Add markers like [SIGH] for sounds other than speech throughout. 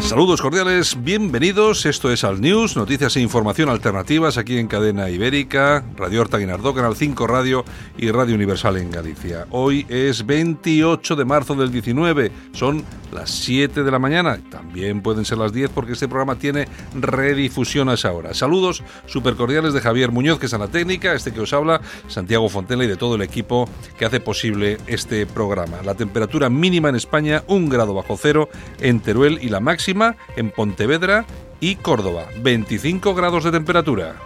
Saludos cordiales, bienvenidos. Esto es Al News, noticias e información alternativas aquí en Cadena Ibérica, Radio Horta Guinardó, Canal 5 Radio y Radio Universal en Galicia. Hoy es 28 de marzo del 19, son las 7 de la mañana, también pueden ser las 10 porque este programa tiene redifusión a esa hora. Saludos super cordiales de Javier Muñoz, que es en la técnica, este que os habla, Santiago Fontela y de todo el equipo que hace posible este programa. La temperatura mínima en España, un grado bajo cero en Teruel y la máxima en Pontevedra y Córdoba, 25 grados de temperatura.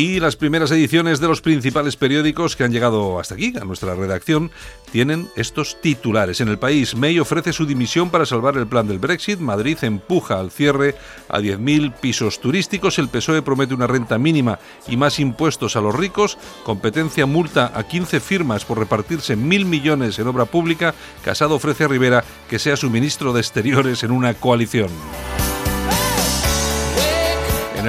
Y las primeras ediciones de los principales periódicos que han llegado hasta aquí, a nuestra redacción, tienen estos titulares. En el país, May ofrece su dimisión para salvar el plan del Brexit. Madrid empuja al cierre a 10.000 pisos turísticos. El PSOE promete una renta mínima y más impuestos a los ricos. Competencia multa a 15 firmas por repartirse mil millones en obra pública. Casado ofrece a Rivera que sea su ministro de Exteriores en una coalición.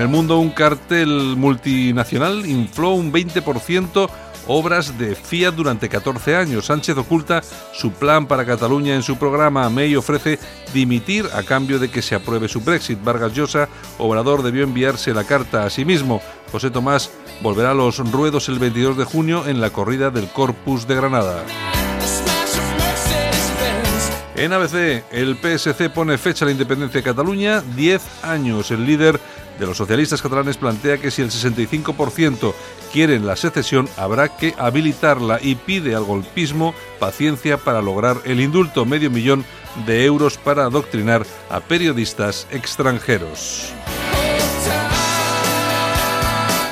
En el mundo, un cartel multinacional infló un 20% obras de Fiat durante 14 años. Sánchez oculta su plan para Cataluña en su programa. May ofrece dimitir a cambio de que se apruebe su Brexit. Vargas Llosa, Obrador, debió enviarse la carta a sí mismo. José Tomás volverá a los ruedos el 22 de junio en la corrida del Corpus de Granada. En ABC, el PSC pone fecha a la independencia de Cataluña, 10 años. El líder de los socialistas catalanes plantea que si el 65% quieren la secesión, habrá que habilitarla y pide al golpismo paciencia para lograr el indulto, medio millón de euros para adoctrinar a periodistas extranjeros.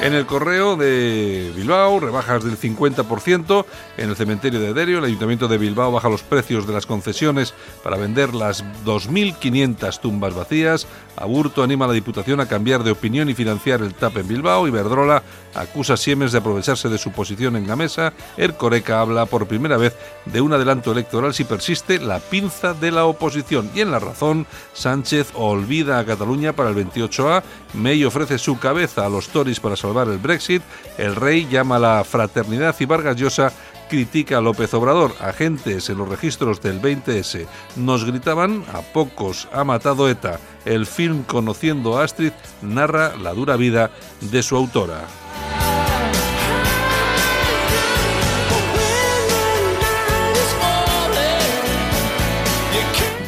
En el correo de Bilbao, rebajas del 50%. En el cementerio de Derio, el Ayuntamiento de Bilbao baja los precios de las concesiones para vender las 2.500 tumbas vacías. Aburto anima a la Diputación a cambiar de opinión y financiar el TAP en Bilbao. Iberdrola acusa a Siemens de aprovecharse de su posición en la mesa. Ercoreca habla por primera vez de un adelanto electoral si persiste la pinza de la oposición. Y en la razón, Sánchez olvida a Cataluña para el 28A. May ofrece su cabeza a los Tories para salvar el Brexit. El rey llama a la fraternidad y Vargas Llosa critica a López Obrador. Agentes en los registros del 20S nos gritaban a pocos ha matado ETA. El film Conociendo a Astrid narra la dura vida de su autora.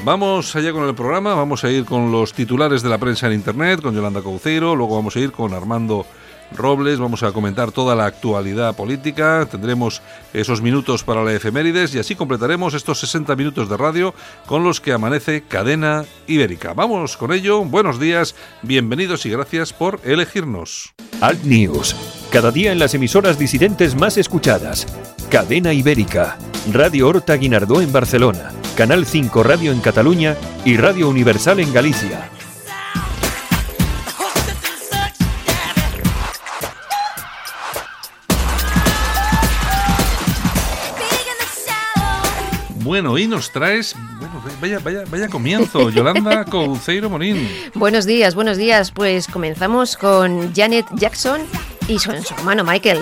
Vamos allá con el programa, vamos a ir con los titulares de la prensa en Internet, con Yolanda Cauceiro, luego vamos a ir con Armando Robles, vamos a comentar toda la actualidad política, tendremos esos minutos para la efemérides y así completaremos estos 60 minutos de radio con los que amanece Cadena Ibérica. Vamos con ello, buenos días, bienvenidos y gracias por elegirnos. Alt News, cada día en las emisoras disidentes más escuchadas. Cadena Ibérica, Radio Horta Guinardó en Barcelona, Canal 5 Radio en Cataluña y Radio Universal en Galicia. Bueno, y nos traes, bueno, vaya, vaya, vaya comienzo, [LAUGHS] Yolanda Couceiro Morín. Buenos días, buenos días. Pues comenzamos con Janet Jackson y su, su hermano Michael.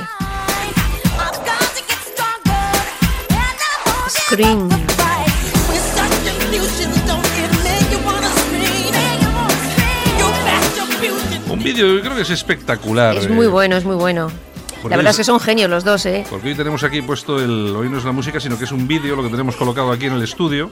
Scream. Un vídeo que creo que es espectacular. Es muy bueno, es muy bueno. Porque La verdad es- que son genios los dos, ¿eh? Porque hoy tenemos aquí puesto el. Hoy no es la música, sino que es un vídeo lo que tenemos colocado aquí en el estudio.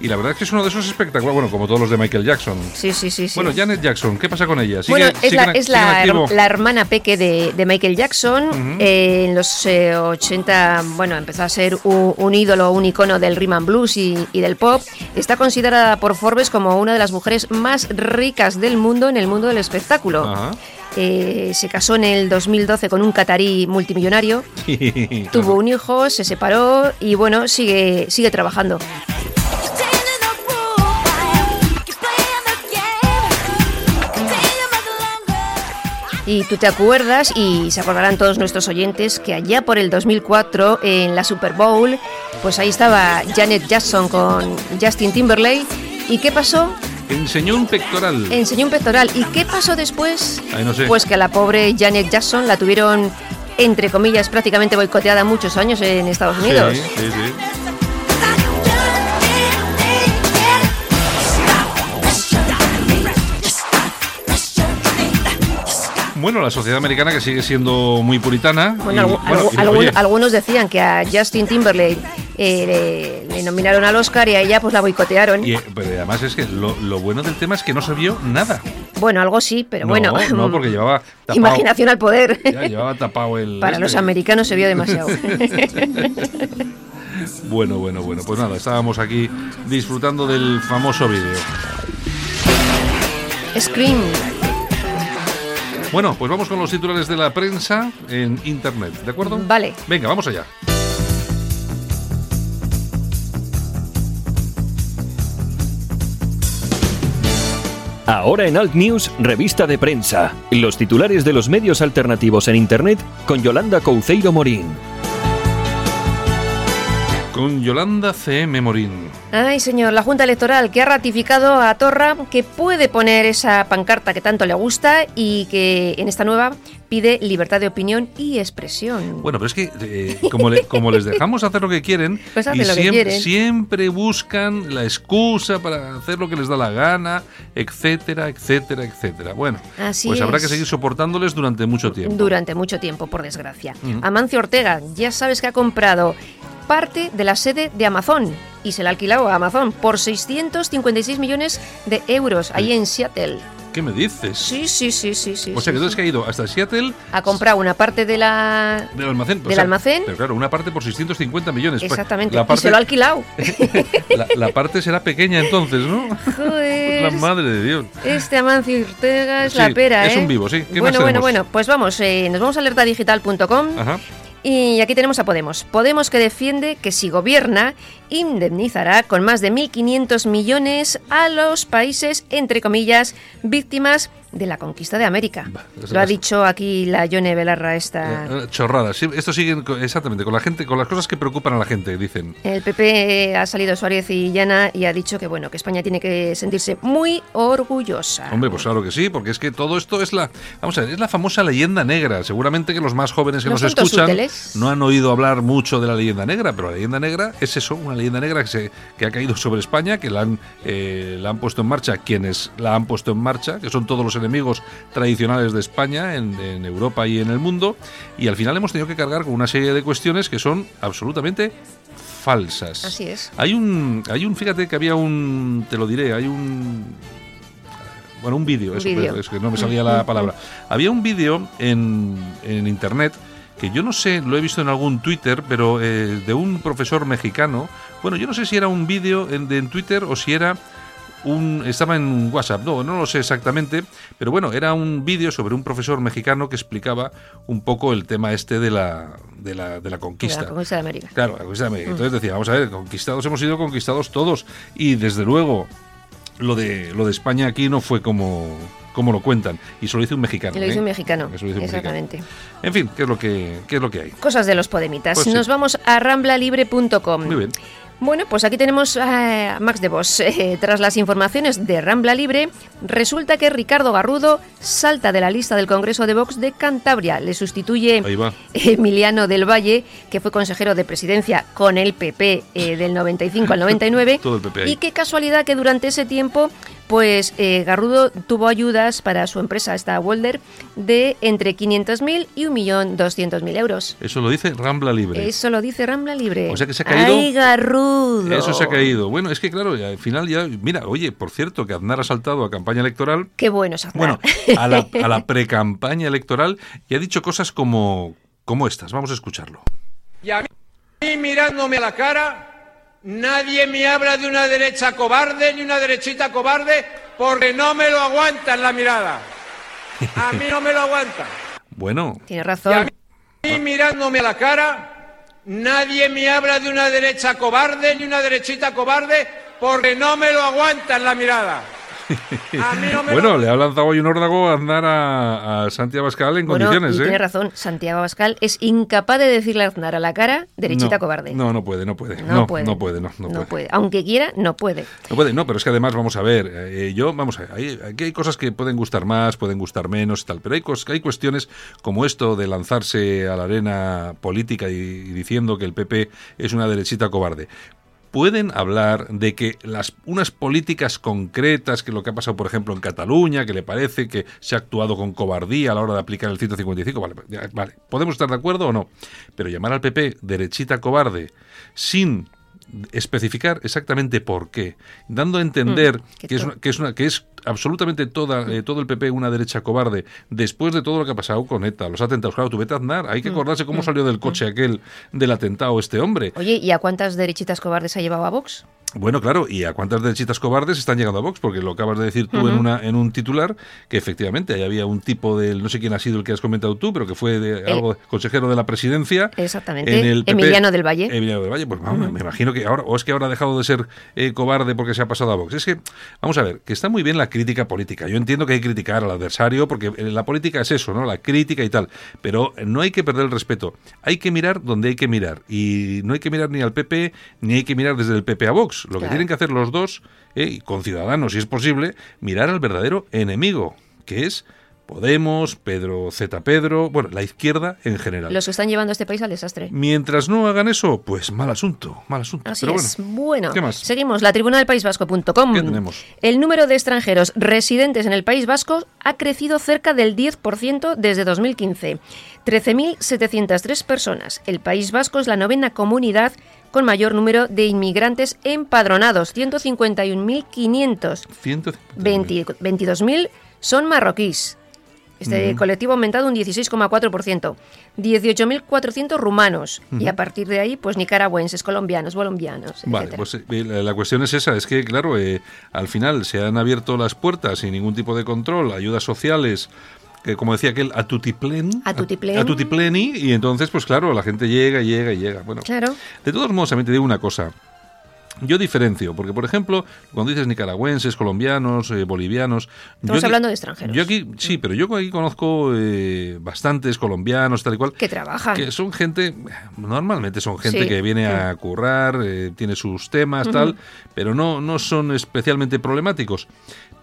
Y la verdad es que es uno de esos espectáculos, bueno, como todos los de Michael Jackson. Sí, sí, sí. sí. Bueno, Janet Jackson, ¿qué pasa con ella? ¿Sigue- Bueno, es la, es la, la hermana peque de, de Michael Jackson. Eh, en los eh, 80, bueno, empezó a ser un, un ídolo, un icono del rhythm and blues y, y del pop. Está considerada por Forbes como una de las mujeres más ricas del mundo en el mundo del espectáculo. Ajá. Eh, se casó en el 2012 con un catarí multimillonario. [LAUGHS] Tuvo un hijo, se separó y bueno, sigue, sigue trabajando. Y tú te acuerdas, y se acordarán todos nuestros oyentes, que allá por el 2004, en la Super Bowl, pues ahí estaba Janet Jackson con Justin Timberlake. ¿Y qué pasó? Enseñó un pectoral. Enseñó un pectoral. ¿Y qué pasó después? Ay, no sé. Pues que a la pobre Janet Jackson la tuvieron, entre comillas, prácticamente boicoteada muchos años en Estados Unidos. Sí, sí, sí. Bueno, la sociedad americana que sigue siendo muy puritana. Bueno, y- y- algunos decían que a Justin Timberlake eh, le, le nominaron al Oscar y a ella pues la boicotearon. y, eh, pero además es que lo, lo bueno del tema es que no se vio nada. Bueno, algo sí, pero no, bueno. no, porque llevaba [LAUGHS] tapado. Imaginación al poder. Ya llevaba tapado el. Para este. los americanos se vio demasiado. [LAUGHS] Bueno, bueno, bueno. Pues nada, estábamos aquí disfrutando del famoso vídeo. Scream. Bueno, pues vamos con los titulares de la prensa en internet, ¿de acuerdo? Vale. Venga, vamos allá. Ahora en Alt News, revista de prensa. Los titulares de los medios alternativos en Internet con Yolanda Couceiro Morín. Con Yolanda C.M. Morín. Ay, señor, la Junta Electoral que ha ratificado a Torra que puede poner esa pancarta que tanto le gusta y que en esta nueva pide libertad de opinión y expresión. Bueno, pero es que eh, como, le- como les dejamos hacer lo que quieren, [LAUGHS] Pues y que siempre, quieren. siempre buscan la excusa para hacer lo que les da la gana, etcétera, etcétera, etcétera. Bueno, Así pues habrá que seguir soportándoles durante mucho tiempo. Durante mucho tiempo, por desgracia. Amancio Ortega, ya sabes que ha comprado parte de la sede de Amazon y se la ha alquilado a Amazon por 656 millones de euros ahí en Seattle. ¿Qué me dices? Sí, sí, sí, sí, sí. o sea, que sí, entonces sí. que ha ido hasta Seattle Ha comprado una parte de la... del almacén. o ¿Del almacén? Pero claro, una parte por 650 millones. Pues, Exactamente. La Y se lo ha alquilado. [LAUGHS] la, la parte será pequeña entonces, ¿no? Joder. La madre de Dios. Este Amancio Ortega es Sí, la pera, es ¿eh? un vivo, sí. ¿Qué más bueno, bueno, tenemos? bueno. Pues vamos, eh, nos vamos a alertadigital.com Ajá. Y aquí tenemos a Podemos. Podemos que defiende que si gobierna, indemnizará con más de 1.500 millones a los países, entre comillas, víctimas de la conquista de América. Bah, Lo ha dicho aquí la Yone Belarra esta... Eh, Chorradas. Sí, esto sigue exactamente con la gente, con las cosas que preocupan a la gente, dicen. El PP ha salido Suárez y Llana y ha dicho que bueno que España tiene que sentirse muy orgullosa. Hombre, pues claro que sí, porque es que todo esto es la, vamos a ver, es la famosa leyenda negra. Seguramente que los más jóvenes que No nos escuchan útiles. no han oído hablar mucho de la leyenda negra, pero la leyenda negra es eso, una leyenda negra que, se, que ha caído sobre España, que la han, eh, la han puesto en marcha quienes la han puesto en marcha, que son todos los enemigos tradicionales de España en, en Europa y en el mundo, y al final hemos tenido que cargar con una serie de cuestiones que son absolutamente falsas. Así es. Hay un, hay un, fíjate que había un, te lo diré, hay un, bueno, un vídeo, es que no me salía la palabra. Había un vídeo en, en internet que yo no sé, lo he visto en algún Twitter, pero eh, de un profesor mexicano. Bueno, yo no sé si era un vídeo en, de- en Twitter o si era un estaba en WhatsApp, no, no lo sé exactamente, pero bueno, era un vídeo sobre un profesor mexicano que explicaba un poco el tema este de la de la, de la De la conquista. conquista de América. Claro, la conquista de América. Entonces decía, vamos a ver, conquistados hemos sido conquistados todos. Y desde luego, lo de, lo de España aquí no fue como, como lo cuentan. Y eso lo hizo un mexicano. Y lo hizo ¿eh? un mexicano. Exactamente. En fin, ¿qué es lo que, qué es lo que hay? Cosas de los podemitas. Pues sí. Nos vamos a ramblalibre.com. Muy bien. Bueno, pues aquí tenemos a Max de Vos. [LAUGHS] Eh, tras las informaciones de Rambla Libre, resulta que Ricardo Garrudo salta de la lista del Congreso de Vox de Cantabria. Le sustituye. Emiliano del Valle, que fue consejero de presidencia con el PP eh, del 95 al 99. [LAUGHS] Todo el PP. Y qué casualidad que durante ese tiempo Pues eh, Garrudo tuvo ayudas para su empresa, esta Walder, de entre 500.000 y 1.200.000 euros. Eso lo dice Rambla Libre. Eso lo dice Rambla Libre. O sea que se ha caído. ¡Ay, Garrudo! Eso se ha caído. Bueno, es que claro, al final ya. Mira, oye, por cierto, que Aznar ha saltado a campaña electoral. Qué bueno es Aznar. Bueno, a la, a la [LAUGHS] pre-campaña electoral y ha dicho cosas como, como estas. Vamos a escucharlo. Y a mí, mirándome a la cara, nadie me habla de una derecha cobarde ni una derechita cobarde porque no me lo aguantan la mirada. A mí no me lo aguantan. Bueno, Tiene Y a razón. mí, mirándome a la cara, nadie me habla de una derecha cobarde ni una derechita cobarde porque no me lo aguantan la mirada. A mí no me [LAUGHS] bueno, lo le ha lanzado hoy un órdago a Aznar a, a Santiago Abascal en Bueno, condiciones, y ¿eh? tiene razón, Santiago Abascal es incapaz de decirle a Aznar a la cara derechita no, cobarde. No, no puede, no puede. No No, puede. no puede, no, no puede. Aunque quiera, no puede. No puede, no, pero es que además vamos a ver, eh, yo, vamos a ver, hay, aquí hay cosas que pueden gustar más, pueden gustar menos y tal, pero hay, cos- hay cuestiones como esto de lanzarse a la arena política y, y diciendo que el PP es una derechita cobarde. Pueden hablar de que las unas políticas concretas, que lo que ha pasado, por ejemplo, en Cataluña, que le parece que se ha actuado con cobardía a la hora de aplicar el 155, vale, vale, podemos estar de acuerdo o no, pero llamar al PP derechita cobarde sin especificar exactamente por qué, dando a entender que que, es una, que es una que es absolutamente toda eh, todo el PP una derecha cobarde después de todo lo que ha pasado con ETA, los atentados, claro, tú vete a Aznar, hay que acordarse cómo salió del coche aquel del atentado este hombre. Oye, ¿y a cuántas derechitas cobardes ha llevado a Vox? Bueno, claro, ¿y a cuántas derechitas cobardes están llegando a Vox? Porque lo acabas de decir tú en, una, en un titular, que efectivamente ahí había un tipo del, no sé quién ha sido el que has comentado tú, pero que fue de, algo consejero de la presidencia. Exactamente, en el PP. Emiliano del Valle. Emiliano del Valle, pues vamos, me imagino que ahora, o es que ahora ha dejado de ser eh, cobarde porque se ha pasado a Vox. Es que, vamos a ver, que está muy bien la crítica política. Yo entiendo que hay que criticar al adversario, porque eh, la política es eso, ¿no? La crítica y tal. Pero no hay que perder el respeto. Hay que mirar donde hay que mirar. Y no hay que mirar ni al PP, ni hay que mirar desde el PP a Vox. Lo que tienen que hacer los dos, eh, y con Ciudadanos, si es posible, mirar al verdadero enemigo, que es Podemos, Pedro Z. Pedro, bueno, la izquierda en general. Los que están llevando a este país al desastre. Mientras no hagan eso, pues mal asunto, mal asunto. Así Pero es. bueno, Bueno, ¿qué más? seguimos. La tribuna del País Vasco.com. ¿Qué tenemos? El número de extranjeros residentes en el País Vasco ha crecido cerca del 10% desde 2015. 13.703 personas. El País Vasco es la novena comunidad con mayor número de inmigrantes empadronados, 151.500. 150. 20 22.000 son marroquíes. Este colectivo ha aumentado un 16,4%. 18.400 rumanos. Y a partir de ahí, pues nicaragüenses, colombianos, colombianos, Vale, etcétera. pues eh, la la cuestión es esa, es que claro, eh, al final se han abierto las puertas sin ningún tipo de control, ayudas sociales, que como decía aquel, a tutiplén, A tutiplén. a tutipleni, y entonces pues claro, la gente llega, llega y llega. Bueno, Claro. de todos modos, también te digo una cosa. Yo diferencio, porque por ejemplo, cuando dices nicaragüenses, colombianos, eh, bolivianos... Estamos yo aquí- hablando de extranjeros. Yo aquí, sí, pero yo aquí conozco eh, bastantes colombianos, tal y cual. Que trabajan. Que son gente, normalmente son gente Sí, que viene sí. a currar, eh, tiene sus temas, tal, pero no, no son especialmente problemáticos.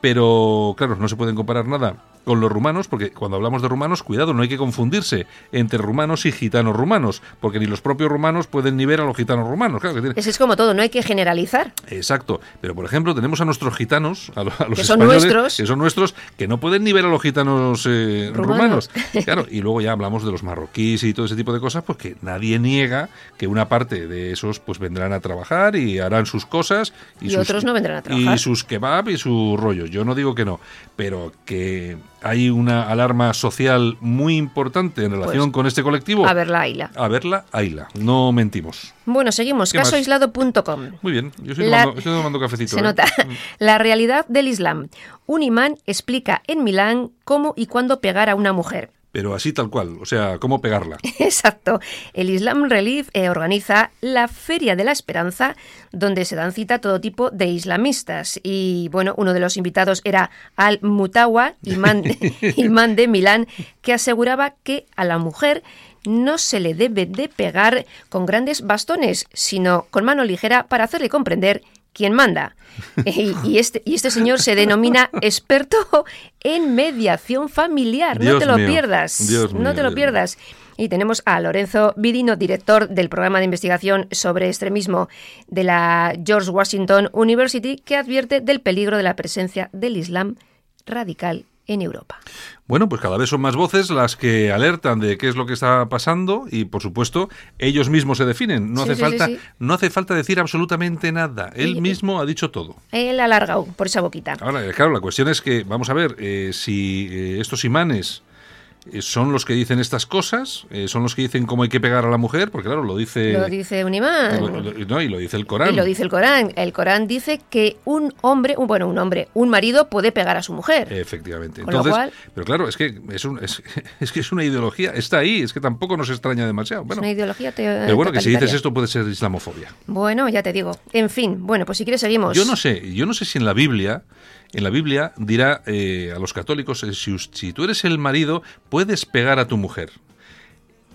Pero, claro, no se pueden comparar nada con los rumanos, porque cuando hablamos de rumanos, cuidado, no hay que confundirse entre rumanos y gitanos rumanos, porque ni los propios rumanos pueden ni ver a los gitanos rumanos. Claro, que tiene- Ese es como todo, no hay que generalizar. Exacto, pero por ejemplo tenemos a nuestros gitanos, a, lo- a los Que son nuestros. que son nuestros, que no pueden ni ver a los gitanos eh, Rumanos. rumanos. [LAUGHS] Claro, y luego ya hablamos de los marroquíes y todo ese tipo de cosas, pues que nadie niega que una parte de esos pues vendrán a trabajar y harán sus cosas. Y sus- otros no vendrán a trabajar. Y sus kebab y sus rollos. Yo no digo que no, pero que hay una alarma social muy importante en relación Pues, con este colectivo. A ver la isla. A verla, ahila. No mentimos. Bueno, seguimos. Casoaislado.com. Muy bien, yo estoy La- tomando, estoy tomando cafecito. [LAUGHS] Se ¿eh? nota. La realidad del Islam. Un imán explica en Milán cómo y cuándo pegar a una mujer. Pero así tal cual, o sea, cómo pegarla. [LAUGHS] Exacto. El Islam Relief eh, organiza la Feria de la Esperanza, donde se dan cita todo tipo de islamistas. Y bueno, uno de los invitados era Al-Mutawa, imán, [LAUGHS] [LAUGHS] imán de Milán, que aseguraba que a la mujer no se le debe de pegar con grandes bastones, sino con mano ligera para hacerle comprender quien manda. [LAUGHS] Y, este, y este señor se denomina [LAUGHS] experto en mediación familiar. no te lo pierdas. no te lo pierdas. Y tenemos a Lorenzo Vidino, director del programa de investigación sobre extremismo de la George Washington University, que advierte del peligro de la presencia del Islam radical en Europa. Bueno, pues cada vez son más voces las que alertan de qué es lo que está pasando y, por supuesto, ellos mismos se definen. No hace falta, no hace falta decir absolutamente nada. Él mismo ha dicho todo. Él ha alargado por esa boquita. Ahora, claro, la cuestión es que vamos a ver eh, si eh, estos imanes son los que dicen estas cosas, eh, son los que dicen cómo hay que pegar a la mujer, porque claro, lo dice... Lo dice un imán. no, y lo dice el Corán. Y lo dice el Corán. El Corán dice que un hombre, un, bueno, un hombre, un marido puede pegar a su mujer. Efectivamente. Entonces, pero claro, es que es, un, [LAUGHS] es, que es una ideología, está ahí, es que tampoco nos extraña demasiado. Bueno, es una ideología te, Pero bueno, que si dices esto puede ser islamofobia. Bueno, ya te digo. En fin, bueno, pues si quieres seguimos. Yo no sé, yo no sé si en la Biblia en la Biblia dirá eh, a los católicos, eh, si, si, tú eres el marido, puedes pegar a tu mujer.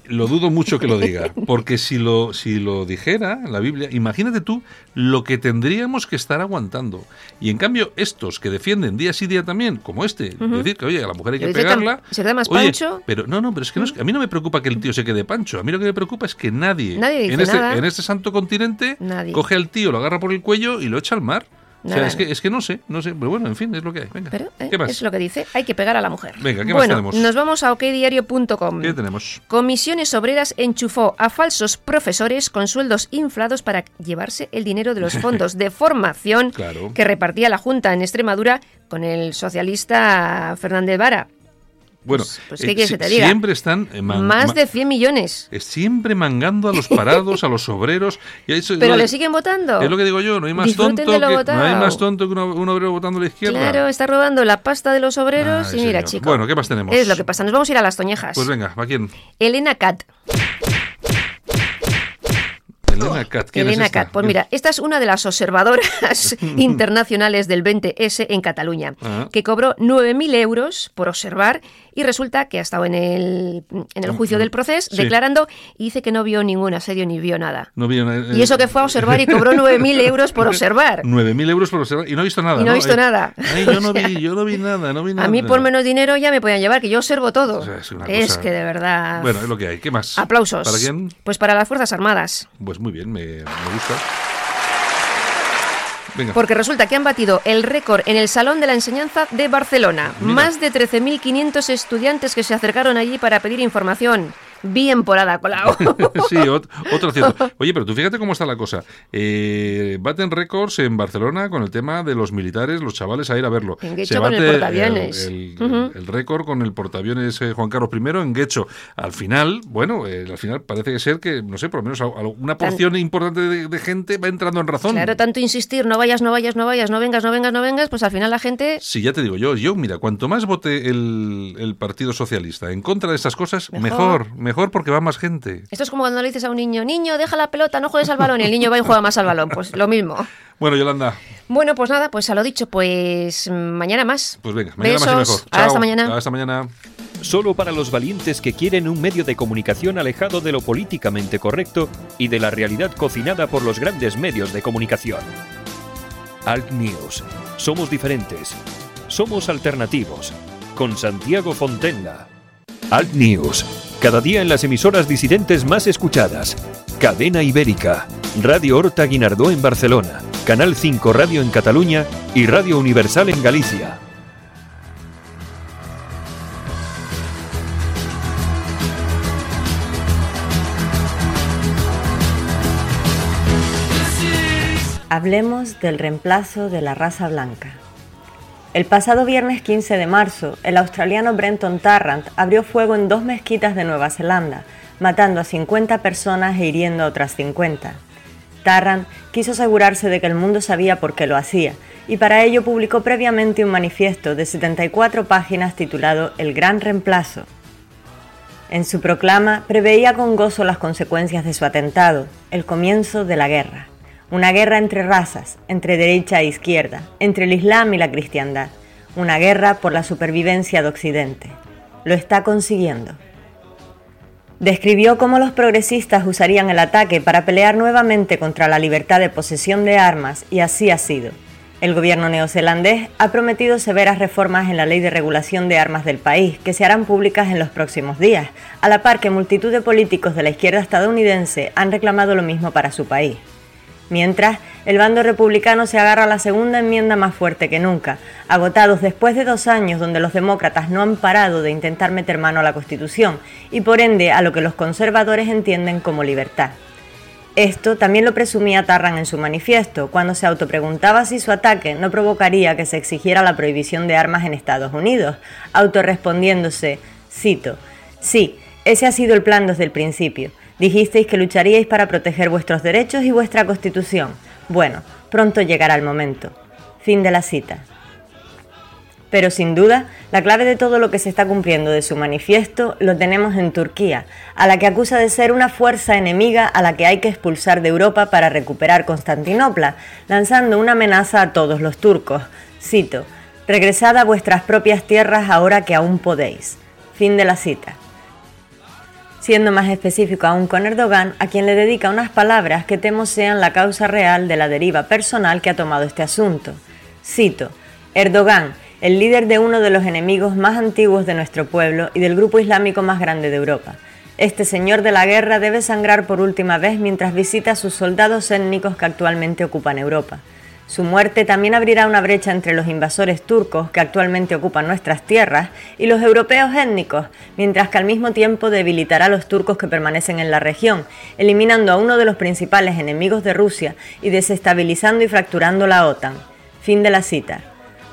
Lo dudo mucho que lo diga, [LAUGHS] porque si lo, si lo dijera en la Biblia, imagínate tú lo que tendríamos que estar aguantando. Y en cambio, estos que defienden día sí día también, como este, decir que, oye, a la mujer hay que pegarla. ¿Se queda más pancho? Pero no, no, pero es que a mí no me preocupa que el tío se quede pancho. A mí lo que me preocupa es que nadie, en, este, en este santo continente coge al tío, lo agarra por el cuello y lo echa al mar es, que, es que no sé, no sé, pero bueno, en fin, es lo que hay. Venga. Pero, ¿qué Es lo que dice, hay que pegar a la mujer. Venga, ¿qué bueno, más tenemos? Nos vamos a okdiario.com. ¿Qué tenemos? Comisiones Obreras enchufó a falsos profesores con sueldos inflados para llevarse el dinero de los [LAUGHS] fondos de formación que repartía la Junta en Extremadura con el socialista Fernández Vara. Bueno, pues, pues ¿qué quieres que te diga? Siempre están... Eh, Más de 100 millones. Siempre mangando a los parados, a los obreros. Pero le siguen votando. Es lo que digo yo, no hay más tonto que, no hay más tonto que un, obrero votando a la izquierda. Claro, está robando la pasta de los obreros y mira, chico. Bueno, ¿qué más tenemos? Es lo que pasa, nos vamos a ir a las toñejas. Pues venga, ¿a quién? Elena Cat. Elena Cat. ¿quién Elena Cat. Pues mira, esta es una de las observadoras [LAUGHS] internacionales del 20S en Cataluña, ah. que cobró 9.000 euros por observar y resulta que ha estado en el, en el juicio del proceso declarando y dice que no vio ningún asedio ni vio nada. No vio Y eso que fue a observar y cobró 9.000 euros por [LAUGHS] observar. 9.000 euros por observar y no ha visto nada. Y no, ha visto eh, nada. yo, no [LAUGHS] vi, yo no vi nada, no vi nada. A mí por menos dinero ya me podían llevar, que yo observo todo. es, que de verdad... Bueno, es lo que hay. ¿Qué más? Aplausos. ¿Para quién? Pues para las Fuerzas Armadas. Pues muy bien, me, me gusta. Porque resulta que han batido el récord en el Salón de la Enseñanza de Barcelona. Más de 13.500 estudiantes que se acercaron allí para pedir información bien por Ada Colau. [LAUGHS] sí, otro cierto. [LAUGHS] Oye, pero tú fíjate cómo está la cosa. Eh, baten récords en Barcelona con el tema de los militares, los chavales a ir a verlo. En Guecho con el portaaviones. El, récord con el portaaviones eh, Juan Carlos I en Guecho. Al final, bueno, eh, al final parece ser que, no sé, por lo menos una porción importante de, gente va entrando en razón. Claro, tanto insistir, no vayas, no vayas, no vayas, no vengas, no vengas, no vengas, pues al final la gente... Sí, ya te digo yo, yo, mira, cuanto más vote el, Partido Socialista en contra de estas cosas, mejor, mejor Mejor porque va más gente. Esto es como cuando le dices a un niño, niño, deja la pelota, no juegues al balón, y el niño va y juega más al balón. Pues lo mismo. Bueno, Yolanda. Bueno, pues nada, pues a lo dicho, pues mañana más. Pues venga, mañana más y mejor. Hasta mañana. Hasta mañana. Solo para los valientes que quieren un medio de comunicación alejado de lo políticamente correcto y de la realidad cocinada por los grandes medios de comunicación. Alt News. Somos diferentes. Somos alternativos. Con Santiago Fontenla. Alt News cada día en las emisoras disidentes más escuchadas. Cadena Ibérica, Radio Horta Guinardó en Barcelona, Canal 5 Radio en Cataluña y Radio Universal en Galicia. Hablemos del reemplazo de la raza blanca. El pasado viernes 15 de marzo, el australiano Brenton Tarrant abrió fuego en dos mezquitas de Nueva Zelanda, matando a 50 personas e hiriendo a otras 50. Tarrant quiso asegurarse de que el mundo sabía por qué lo hacía, y para ello publicó previamente un manifiesto de 74 páginas titulado El Gran Reemplazo. En su proclama preveía con gozo las consecuencias de su atentado, el comienzo de la guerra. Una guerra entre razas, entre derecha e izquierda, entre el Islam y la cristiandad. Una guerra por la supervivencia de Occidente. Lo está consiguiendo. Describió cómo los progresistas usarían el ataque para pelear nuevamente contra la libertad de posesión de armas y así ha sido. El gobierno neozelandés ha prometido severas reformas en la ley de regulación de armas del país, que se harán públicas en los próximos días, a la par que multitud de políticos de la izquierda estadounidense han reclamado lo mismo para su país. Mientras, el bando republicano se agarra a la segunda enmienda más fuerte que nunca, agotados después de dos años donde los demócratas no han parado de intentar meter mano a la Constitución y por ende a lo que los conservadores entienden como libertad. Esto también lo presumía Tarran en su manifiesto, cuando se autopreguntaba si su ataque no provocaría que se exigiera la prohibición de armas en Estados Unidos, autorrespondiéndose, cito, sí, ese ha sido el plan desde el principio. Dijisteis que lucharíais para proteger vuestros derechos y vuestra constitución. Bueno, pronto llegará el momento. Fin de la cita. Pero sin duda, la clave de todo lo que se está cumpliendo de su manifiesto lo tenemos en Turquía, a la que acusa de ser una fuerza enemiga a la que hay que expulsar de Europa para recuperar Constantinopla, lanzando una amenaza a todos los turcos. Cito, regresad a vuestras propias tierras ahora que aún podéis. Fin de la cita. Siendo más específico aún con Erdogan, a quien le dedica unas palabras que temo sean la causa real de la deriva personal que ha tomado este asunto. Cito, Erdogan, el líder de uno de los enemigos más antiguos de nuestro pueblo y del grupo islámico más grande de Europa. Este señor de la guerra debe sangrar por última vez mientras visita a sus soldados étnicos que actualmente ocupan Europa. Su muerte también abrirá una brecha entre los invasores turcos que actualmente ocupan nuestras tierras y los europeos étnicos, mientras que al mismo tiempo debilitará a los turcos que permanecen en la región, eliminando a uno de los principales enemigos de Rusia y desestabilizando y fracturando la OTAN. Fin de la cita.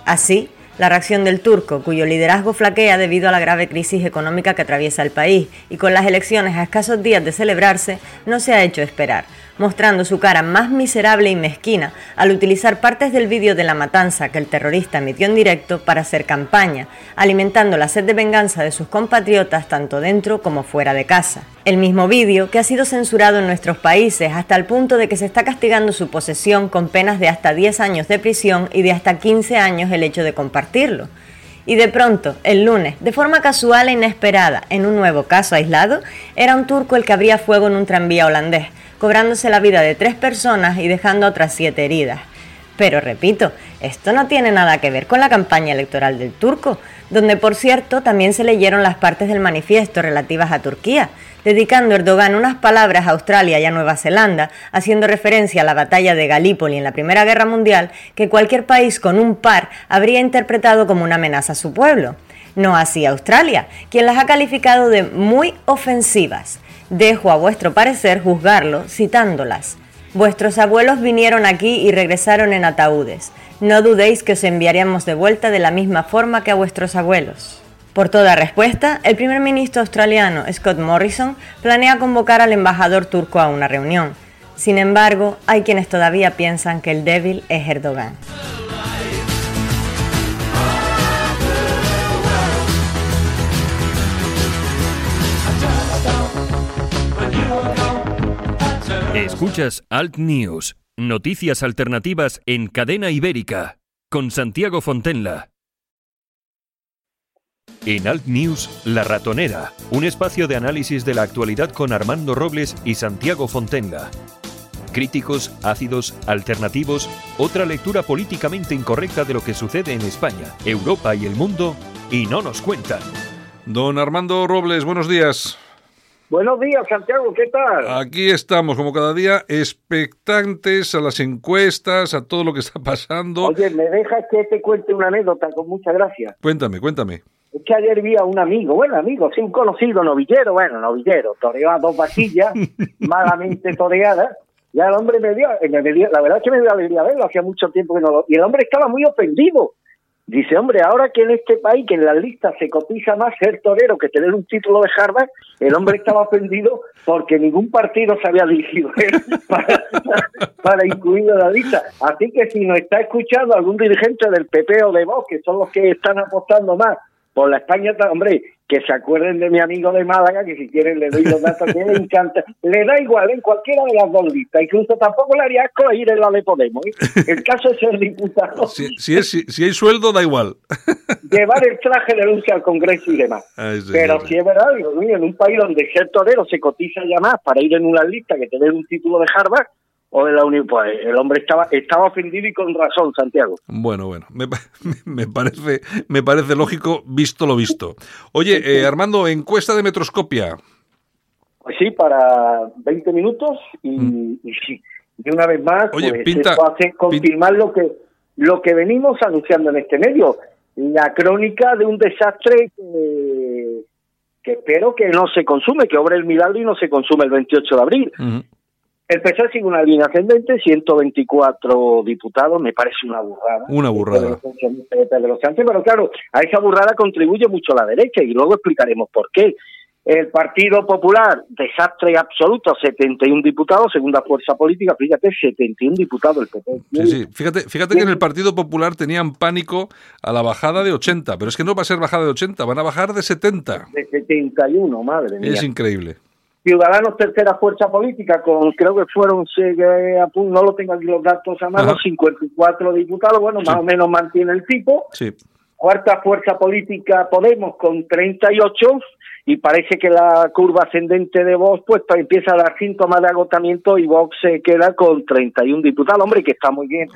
Así, la reacción del turco, cuyo liderazgo flaquea debido a la grave crisis económica que atraviesa el país y con las elecciones a escasos días de celebrarse, no se ha hecho esperar, mostrando su cara más miserable y mezquina al utilizar partes del vídeo de la matanza que el terrorista emitió en directo para hacer campaña, alimentando la sed de venganza de sus compatriotas tanto dentro como fuera de casa. El mismo vídeo que ha sido censurado en nuestros países hasta el punto de que se está castigando su posesión con penas de hasta 10 años de prisión y de hasta 15 años el hecho de compartirlo. Y de pronto, el lunes, de forma casual e inesperada, en un nuevo caso aislado, era un turco el que abría fuego en un tranvía holandés, cobrándose la vida de tres personas y dejando otras siete heridas. Pero repito, esto no tiene nada que ver con la campaña electoral del turco, donde por cierto también se leyeron las partes del manifiesto relativas a Turquía, dedicando Erdogan unas palabras a Australia y a Nueva Zelanda, haciendo referencia a la batalla de Galípoli en la Primera Guerra Mundial, que cualquier país con un par habría interpretado como una amenaza a su pueblo. No así Australia, quien las ha calificado de muy ofensivas. Dejo a vuestro parecer juzgarlo citándolas. Vuestros abuelos vinieron aquí y regresaron en ataúdes. No dudéis que os enviaremos de vuelta de la misma forma que a vuestros abuelos. Por toda respuesta, el primer ministro australiano Scott Morrison planea convocar al embajador turco a una reunión. Sin embargo, hay quienes todavía piensan que el débil es Erdogan. Escuchas Alt News, noticias alternativas en cadena ibérica, con Santiago Fontenla. En Alt News, La Ratonera, un espacio de análisis de la actualidad con Armando Robles y Santiago Fontenla. Críticos, ácidos, alternativos, otra lectura políticamente incorrecta de lo que sucede en España, Europa y el mundo, y no nos cuentan. Don Armando Robles, buenos días. Buenos días, Santiago, ¿qué tal? Aquí estamos, como cada día, expectantes a las encuestas, a todo lo que está pasando. Oye, ¿me dejas que te cuente una anécdota con mucha gracia? Cuéntame, cuéntame. Es que ayer vi a un amigo, bueno, amigo, sí, un conocido novillero, bueno, novillero, toreó a dos vaquillas, [LAUGHS] malamente toreadas, y el hombre me dio, me dio, la verdad es que me dio alegría verlo, hacía mucho tiempo que no lo... Y el hombre estaba muy ofendido, Dice, hombre, ahora que en este país, que en la lista se cotiza más ser torero que tener un título de Harvard, el hombre estaba ofendido porque ningún partido se había dirigido [LAUGHS] para, para incluirlo en la lista. Así que si nos está escuchando algún dirigente del PP o de Vox, que son los que están apostando más por la España, hombre, que se acuerden de mi amigo de Málaga, que si quieren le doy los datos, que le encanta. Le da igual en cualquiera de las dos listas, incluso tampoco le haría asco ir en la de Podemos. ¿eh? El caso es ser diputado. [LAUGHS] Si, si, es, si, hay sueldo, da igual. [LAUGHS] Llevar el traje de lucha al Congreso y demás. Pero si es verdad, digo, en un país donde ser torero se cotiza ya más para ir en una lista que tener un título de Harvard, o de la Unión, pues el hombre estaba estaba ofendido y con razón, Santiago. Bueno, bueno, me, [LAUGHS] me parece me parece lógico visto lo visto. Oye, eh, Armando, encuesta de Metroscopia. Pues sí, para 20 minutos y, mm. sí, de una vez más, Oye, pues, pinta, hace confirmar lo que lo que venimos anunciando en este medio, la crónica de un desastre que, que espero que no se consume, que obre el milagro y no se consume el 28 de abril. El PSOE sigue una línea ascendente, 124 diputados, me parece una burrada. Una burrada. Pero claro, a esa burrada contribuye mucho la derecha y luego explicaremos por qué. El Partido Popular, desastre absoluto, 71 diputados, segunda fuerza política, fíjate, 71 diputados el PP. Sí, sí, fíjate, fíjate que en el Partido Popular tenían pánico a la bajada de 80, pero es que no va a ser bajada de 80, van a bajar de 70. De 71, madre mía. Es increíble. Ciudadanos tercera fuerza política con creo que fueron no lo tengo aquí los datos a mano 54 diputados bueno más o menos mantiene el tipo. Sí. cuarta fuerza política Podemos con 38 y parece que la curva ascendente de Vox pues empieza a dar síntomas de agotamiento y Vox se queda con 31 diputados. Hombre que está muy bien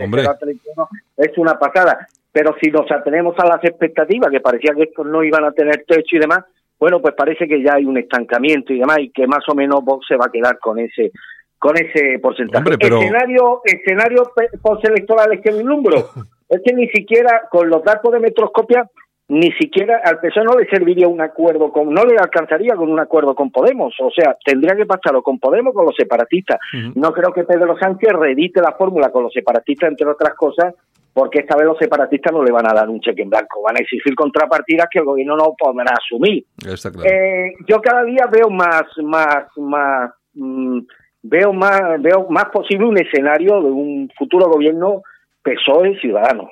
es una pasada. Pero si nos atenemos a las expectativas que parecía que estos no iban a tener techo y demás bueno, pues parece que ya hay un estancamiento y demás, y que más o menos Vox se va a quedar con ese con ese porcentaje. Hombre, pero... Escenario, escenario postelectorales que vislumbro, [LAUGHS] es que ni siquiera con los datos de metroscopia, ni siquiera al PSOE no le serviría un acuerdo con, no le alcanzaría con un acuerdo con Podemos, o sea, tendría que pasarlo con Podemos con los separatistas. No creo que Pedro Sánchez reedite la fórmula con los separatistas, entre otras cosas, porque esta vez los separatistas no le van a dar un cheque en blanco, van a exigir contrapartidas que el gobierno no podrá asumir. Eh, yo cada día veo más, más, más, mm, veo más, veo más posible un escenario de un futuro gobierno PSOE ciudadano.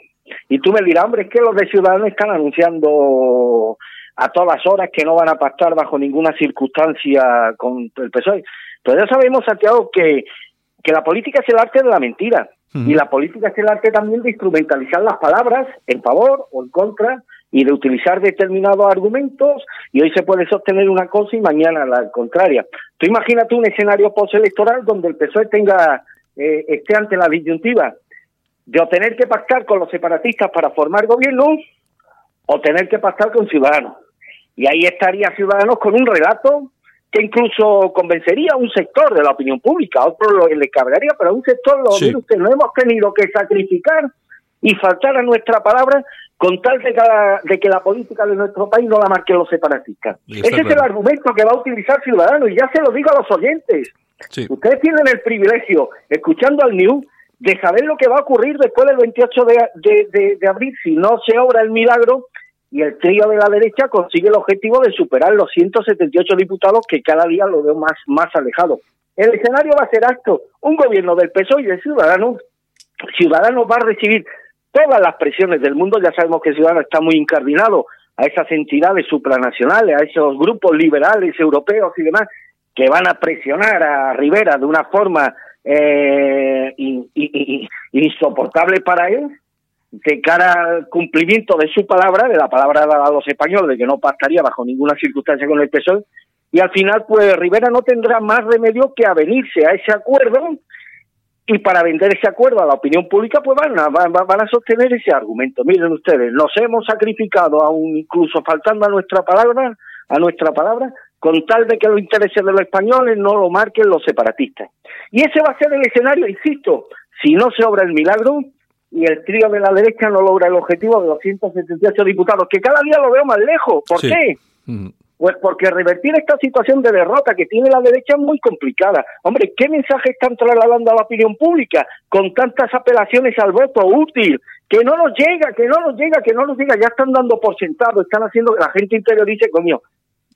Y tú me dirás, hombre, es que los de Ciudadanos están anunciando a todas horas que no van a pactar bajo ninguna circunstancia con el PSOE. Pero ya sabemos, Santiago, que, que la política es el arte de la mentira. Y la política es el arte también de instrumentalizar las palabras en favor o en contra y de utilizar determinados argumentos y hoy se puede sostener una cosa y mañana la contraria. Tú imagínate un escenario postelectoral donde el PSOE tenga eh, esté ante la disyuntiva de tener que pactar con los separatistas para formar gobierno o tener que pactar con Ciudadanos. Y ahí estaría Ciudadanos con un relato que incluso convencería a un sector de la opinión pública, a otro lo, le cargaría, pero a un sector lo sí. usted, no hemos tenido que sacrificar y faltar a nuestra palabra con tal de, de que la política de nuestro país no la marquen los separatistas. Ese es el argumento que va a utilizar Ciudadanos y ya se lo digo a los oyentes. Ustedes tienen el privilegio, escuchando al New, de saber lo que va a ocurrir después del 28 de, de, de abril si no se obra el milagro y el trío de la derecha consigue el objetivo de superar los 178 diputados que cada día lo veo más, más alejado. El escenario va a ser esto, un gobierno del PSOE y de Ciudadanos. Ciudadanos va a recibir todas las presiones del mundo, ya sabemos que Ciudadanos está muy incardinado a esas entidades supranacionales, a esos grupos liberales europeos y demás, que van a presionar a Rivera de una forma eh, insoportable para él, de cara al cumplimiento de su palabra, de la palabra dada a los españoles, de que no pactaría bajo ninguna circunstancia con el PSOE, y al final, pues Rivera no tendrá más remedio que avenirse a ese acuerdo, y para vender ese acuerdo a la opinión pública, pues van a, van, van a sostener ese argumento. Miren ustedes, nos hemos sacrificado, aún incluso faltando a nuestra palabra, a nuestra palabra, con tal de que los intereses de los españoles no lo marquen los separatistas. Y ese va a ser el escenario, insisto, si no se obra el milagro, y el trío de la derecha no logra el objetivo de 278 diputados, que cada día lo veo más lejos. ¿Por qué? Pues porque revertir esta situación de derrota que tiene la derecha es muy complicada. Hombre, ¿qué mensaje están trasladando a la opinión pública con tantas apelaciones al voto útil? Que no nos llega, que no nos llega, que no nos llega, ya están dando por sentado, están haciendo que la gente interiorice, coño,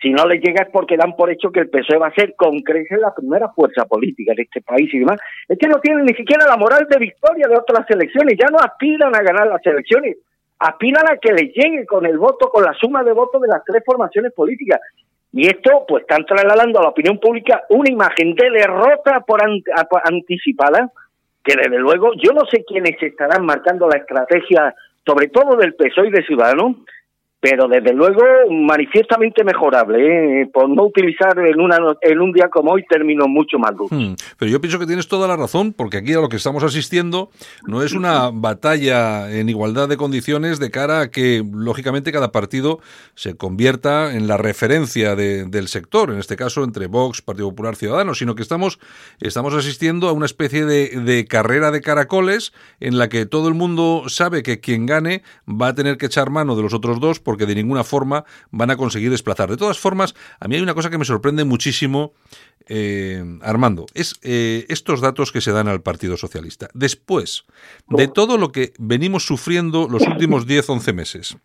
si no les llega es porque dan por hecho que el PSOE va a ser con creces la primera fuerza política de este país y demás. Es que no tienen ni siquiera la moral de victoria de otras elecciones, ya no aspiran a ganar las elecciones. aspiran a que les llegue con el voto, con la suma de votos de las tres formaciones políticas. Y esto, pues, están trasladando a la opinión pública una imagen de derrota por anticipada, que desde luego yo no sé quiénes estarán marcando la estrategia, sobre todo del PSOE y de Ciudadanos, pero desde luego manifiestamente mejorable, ¿eh? por no utilizar en, una, en un día como hoy términos mucho más duros. Hmm, pero yo pienso que tienes toda la razón, porque aquí a lo que estamos asistiendo no es una [LAUGHS] batalla en igualdad de condiciones de cara a que, lógicamente, cada partido se convierta en la referencia del sector, en este caso entre Vox, Partido Popular, Ciudadanos, sino que estamos, estamos asistiendo a una especie de, de carrera de caracoles en la que todo el mundo sabe que quien gane va a tener que echar mano de los otros dos porque de ninguna forma van a conseguir desplazar. De todas formas, a mí hay una cosa que me sorprende muchísimo, eh, Armando, es eh, estos datos que se dan al Partido Socialista. Después de todo lo que venimos sufriendo los [LAUGHS] últimos 10, 11 meses,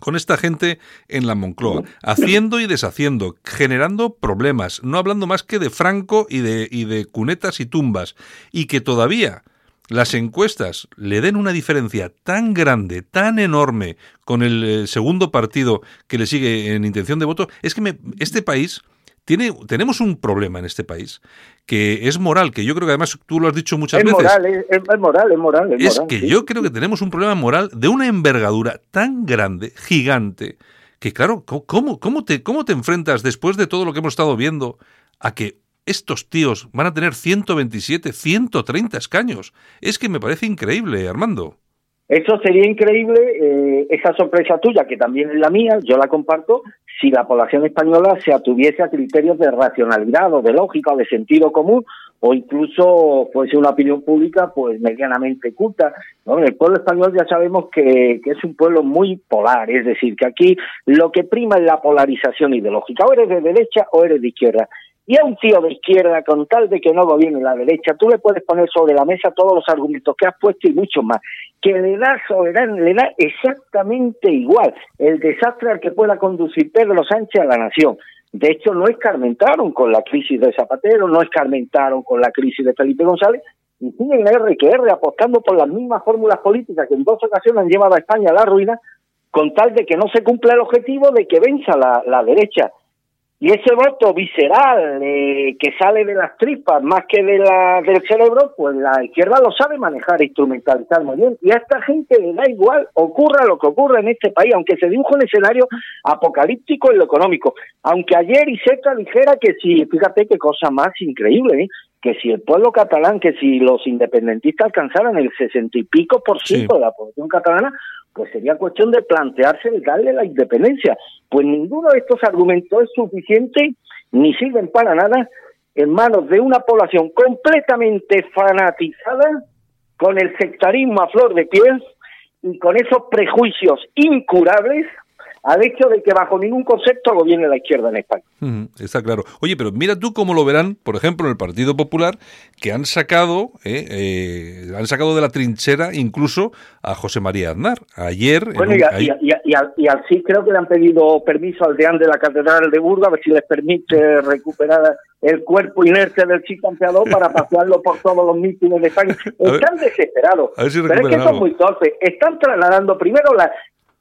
con esta gente en la Moncloa, haciendo y deshaciendo, generando problemas, no hablando más que de Franco y de, y de cunetas y tumbas, y que todavía las encuestas le den una diferencia tan grande, tan enorme con el eh, segundo partido que le sigue en intención de voto, es que este país tiene, tenemos un problema en este país que es moral, que yo creo que además tú lo has dicho muchas veces. Moral, es, moral, es moral, es que yo creo que tenemos un problema moral de una envergadura tan grande, gigante, que claro, ¿cómo, cómo, te, ¿cómo te enfrentas después de todo lo que hemos estado viendo a que estos tíos van a tener 127, 130 escaños. Es que me parece increíble, Armando. Eso sería increíble, eh, esa sorpresa tuya, que también es la mía, yo la comparto, si la población española se atuviese a criterios de racionalidad o de lógica o de sentido común, o incluso fuese una opinión pública pues medianamente culta. ¿no? El pueblo español ya sabemos que, que es un pueblo muy polar, es decir, que aquí lo que prima es la polarización ideológica, o eres de derecha o eres de izquierda. Y a un tío de izquierda, con tal de que no gobierne la derecha, tú le puedes poner sobre la mesa todos los argumentos que has puesto y mucho más, que le da le da exactamente igual el desastre al que pueda conducir Pedro Sánchez a la nación. De hecho, no escarmentaron con la crisis de Zapatero, no escarmentaron con la crisis de Felipe González, y siguen R que R apostando por las mismas fórmulas políticas que en dos ocasiones han llevado a España a la ruina, con tal de que no se cumpla el objetivo de que venza la, la derecha y ese voto visceral eh, que sale de las tripas más que de la, del cerebro, pues la izquierda lo sabe manejar instrumentalizar muy bien. Y a esta gente le da igual, ocurra lo que ocurra en este país, aunque se dibuje un escenario apocalíptico en lo económico. Aunque ayer Iseca dijera que si, fíjate qué cosa más increíble, ¿eh? que si el pueblo catalán, que si los independentistas alcanzaran el sesenta y pico por ciento de la población catalana, pues sería cuestión de plantearse el darle la independencia. Pues ninguno de estos argumentos es suficiente ni sirven para nada en manos de una población completamente fanatizada con el sectarismo a flor de piel y con esos prejuicios incurables al hecho de que bajo ningún concepto gobierne la izquierda en España. está claro. Oye, pero mira tú cómo lo verán, por ejemplo, en el Partido Popular, que han sacado, eh, eh, han sacado de la trinchera incluso a José María Aznar. Ayer... Bueno, y, al, sí creo que le han pedido permiso al deán de la Catedral de Burgos a ver si les permite [LAUGHS] recuperar el cuerpo inerte del chico campeador para pasearlo por todos los mítines de España. Están desesperados. pero es que es muy torpe. Están trasladando primero la,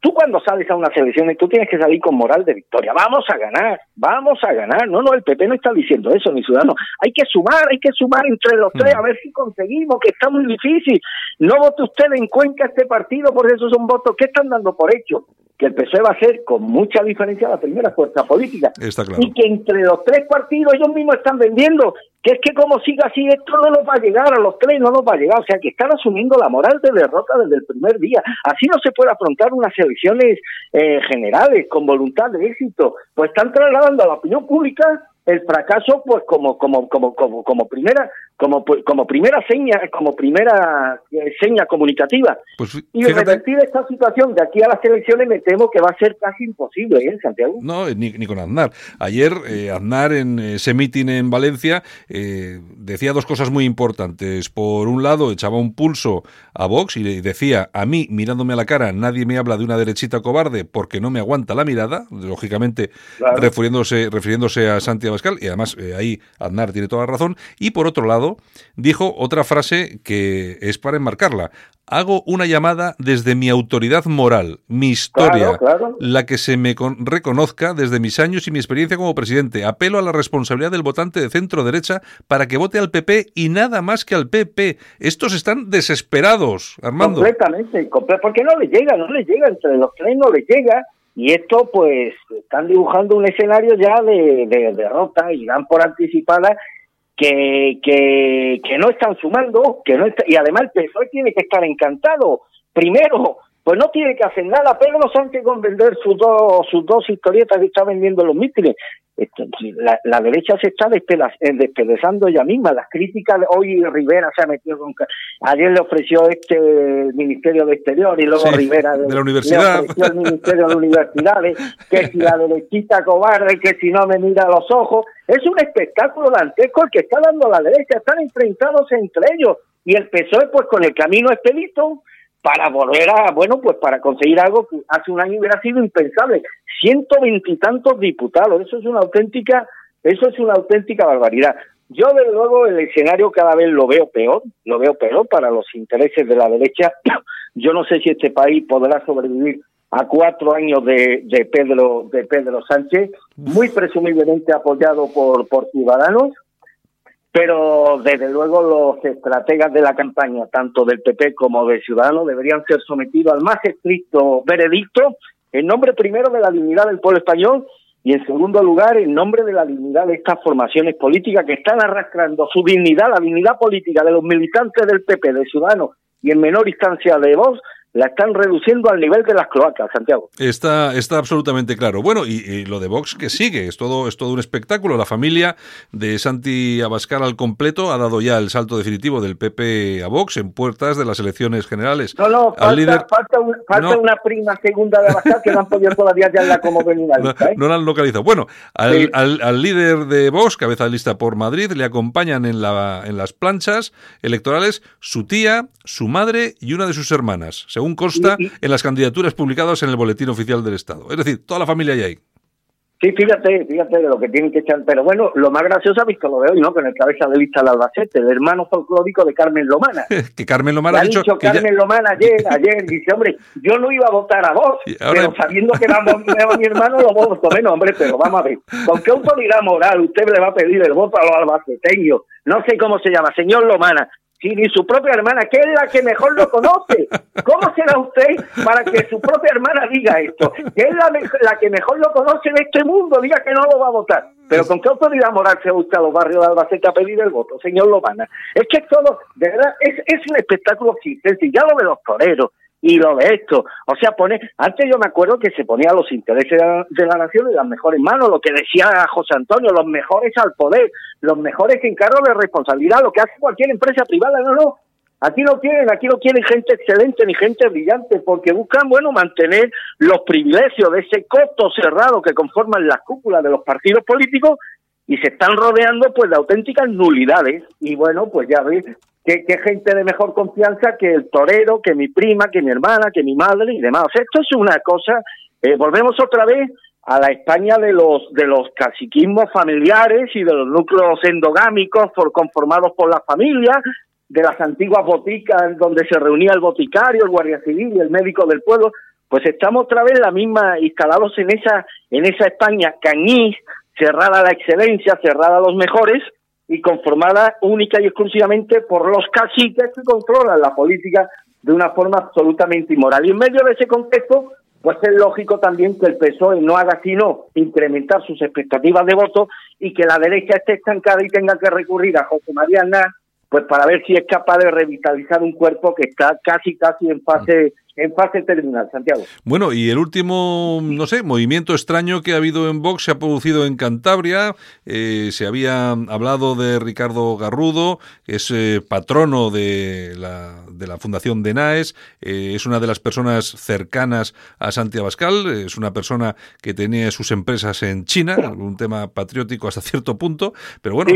Tú cuando sales a unas elecciones, tú tienes que salir con moral de victoria. Vamos a ganar, vamos a ganar. No, no, el PP no está diciendo eso, ni ciudadano. Hay que sumar, hay que sumar entre los tres, a ver si conseguimos, que está muy difícil. No vote usted en Cuenca este partido, porque esos son votos que están dando por hecho que el PSOE va a ser con mucha diferencia la primera fuerza política. Y que entre los tres partidos ellos mismos están vendiendo, que es que como siga así, esto no nos va a llegar, a los tres no nos va a llegar. O sea, que están asumiendo la moral de derrota desde el primer día. Así no se puede afrontar unas elecciones eh, generales con voluntad de éxito. Pues están trasladando a la opinión pública el fracaso pues como como como como como primera como como primera seña como primera eh, seña comunicativa. Pues, y revertir esta situación de aquí a las elecciones me temo que va a ser casi imposible ¿eh, Santiago no ni, ni con Aznar. Ayer eh, Aznar en ese mitin en Valencia eh, decía dos cosas muy importantes. Por un lado echaba un pulso a Vox y decía a mí mirándome a la cara nadie me habla de una derechita cobarde porque no me aguanta la mirada lógicamente refiriéndose refiriéndose a Santiago y además eh, ahí Aznar tiene toda la razón, y por otro lado pasado, dijo otra frase que es para enmarcarla. Hago una llamada desde mi autoridad moral, mi historia, la que se me reconozca desde mis años y mi experiencia como presidente. Apelo a la responsabilidad del votante de centro derecha para que vote al PP y nada más que al PP. Estos están desesperados, Armando. Completamente, porque no les llega, no les llega, entre los tres no les llega. Y esto, pues, están dibujando un escenario ya de, de derrota y dan por anticipada que, que, que no están sumando, que no y además el PSOE tiene que estar encantado. Primero, pues no tiene que hacer nada. Pedro Sánchez con vender sus dos, sus dos historietas que está vendiendo los mítines. La, la, derecha se está eh, despedazando ella misma. Las críticas, hoy Rivera se ha metido con. Ayer le ofreció este el Ministerio de Exterior y luego Rivera de, la universidad. le ofreció el Ministerio de Universidades. Que si la derechita cobarde, que si no me mira a los ojos. Es un espectáculo dantesco el que está dando la derecha. Están enfrentados entre ellos. Y el PSOE, pues con el camino expedito para volver a, bueno, pues para conseguir algo que hace un año hubiera sido impensable. Ciento veintitantos diputados, eso es una auténtica, eso es una auténtica barbaridad. Yo, desde luego, el escenario cada vez lo veo peor, lo veo peor para los intereses de la derecha. [CLEARS THROAT] Yo no sé si este país podrá sobrevivir a cuatro años de, de Pedro de Pedro Sánchez, muy presumiblemente apoyado por, por Ciudadanos, pero desde luego los estrategas de la campaña, tanto del PP como de Ciudadanos, deberían ser sometidos al más estricto veredicto en nombre primero de la dignidad del pueblo español y en segundo lugar en nombre de la dignidad de estas formaciones políticas que están arrastrando su dignidad, la dignidad política de los militantes del PP, de Ciudadanos y en menor instancia de Vox, la están reduciendo al nivel de las cloacas, Santiago. Está, está absolutamente claro. Bueno, y, lo de Vox que sigue, es todo, es todo un espectáculo. La familia de Santi Abascal al completo ha dado ya el salto definitivo del PP a Vox en puertas de las elecciones generales. No, no, falta, falta, una prima segunda de Abascal que no han podido todavía ya la como venida. No, ¿eh? no, la han localizado. Bueno, al, al, líder de Vox, cabeza de lista por Madrid, le acompañan en, la, en las planchas electorales su tía, su madre y una de sus hermanas según consta en las candidaturas publicadas en el Boletín Oficial del Estado. Es decir, toda la familia hay ahí. Sí, fíjate, fíjate de lo que tienen que echar. Pero bueno, lo más gracioso ha visto lo de hoy, ¿no? Con el cabeza de lista del Albacete, el hermano folclórico de Carmen Lomana. [LAUGHS] que Carmen Lomana ha dicho. Carmen Lomana ayer, [LAUGHS] ayer, dice, hombre, yo no iba a votar a vos, pero sabiendo que era mi hermano, lo voto menos, hombre, pero vamos a ver. ¿Con qué autoridad moral usted le va a pedir el voto a los albaceteños? No sé cómo se llama, señor Lomana y ni su propia hermana, que es la que mejor lo conoce. ¿Cómo será usted para que su propia hermana diga esto? Que es la, la que mejor lo conoce en este mundo, diga que no lo va a votar. Pero ¿con qué autoridad moral se busca a los barrios de Albacete a pedir el voto, señor Lomana? Es que todo, de verdad, es, es un espectáculo existente. Ya lo de los toreros, y lo de esto. O sea, pone, antes yo me acuerdo que se ponía los intereses de la, nación en las mejores manos, lo que decía José Antonio, los mejores al poder, los mejores en cargo de responsabilidad, lo que hace cualquier empresa privada, no, no. Aquí no quieren, aquí no quieren gente excelente ni gente brillante, porque buscan, bueno, mantener los privilegios de ese coto cerrado que conforman las cúpulas de los partidos políticos y se están rodeando pues de auténticas nulidades. Y bueno, pues ya ves ¿Qué, gente de mejor confianza que el torero, que mi prima, que mi hermana, que mi madre y demás. O sea, esto es una cosa, eh, volvemos otra vez a la España de los de los caciquismos familiares y de los núcleos endogámicos conformados por las familias, de las antiguas boticas donde se reunía el boticario, el guardia civil y el médico del pueblo, pues estamos otra vez la misma instalados en esa en esa España cañiz, cerrada a la excelencia, cerrada a los mejores y conformada única y exclusivamente por los caciques que controlan la política de una forma absolutamente inmoral. Y en medio de ese contexto, pues es lógico también que el PSOE no haga sino incrementar sus expectativas de voto y que la derecha esté estancada y tenga que recurrir a José María Aznar, pues para ver si es capaz de revitalizar un cuerpo que está casi, casi en fase en fase terminal, Santiago. Bueno, y el último, no sé, movimiento extraño que ha habido en Vox se ha producido en Cantabria. Eh, se había hablado de Ricardo Garrudo, que es eh, patrono de la, de la Fundación de NAES, eh, es una de las personas cercanas a Santi Abascal, es una persona que tenía sus empresas en China, un tema patriótico hasta cierto punto, pero bueno,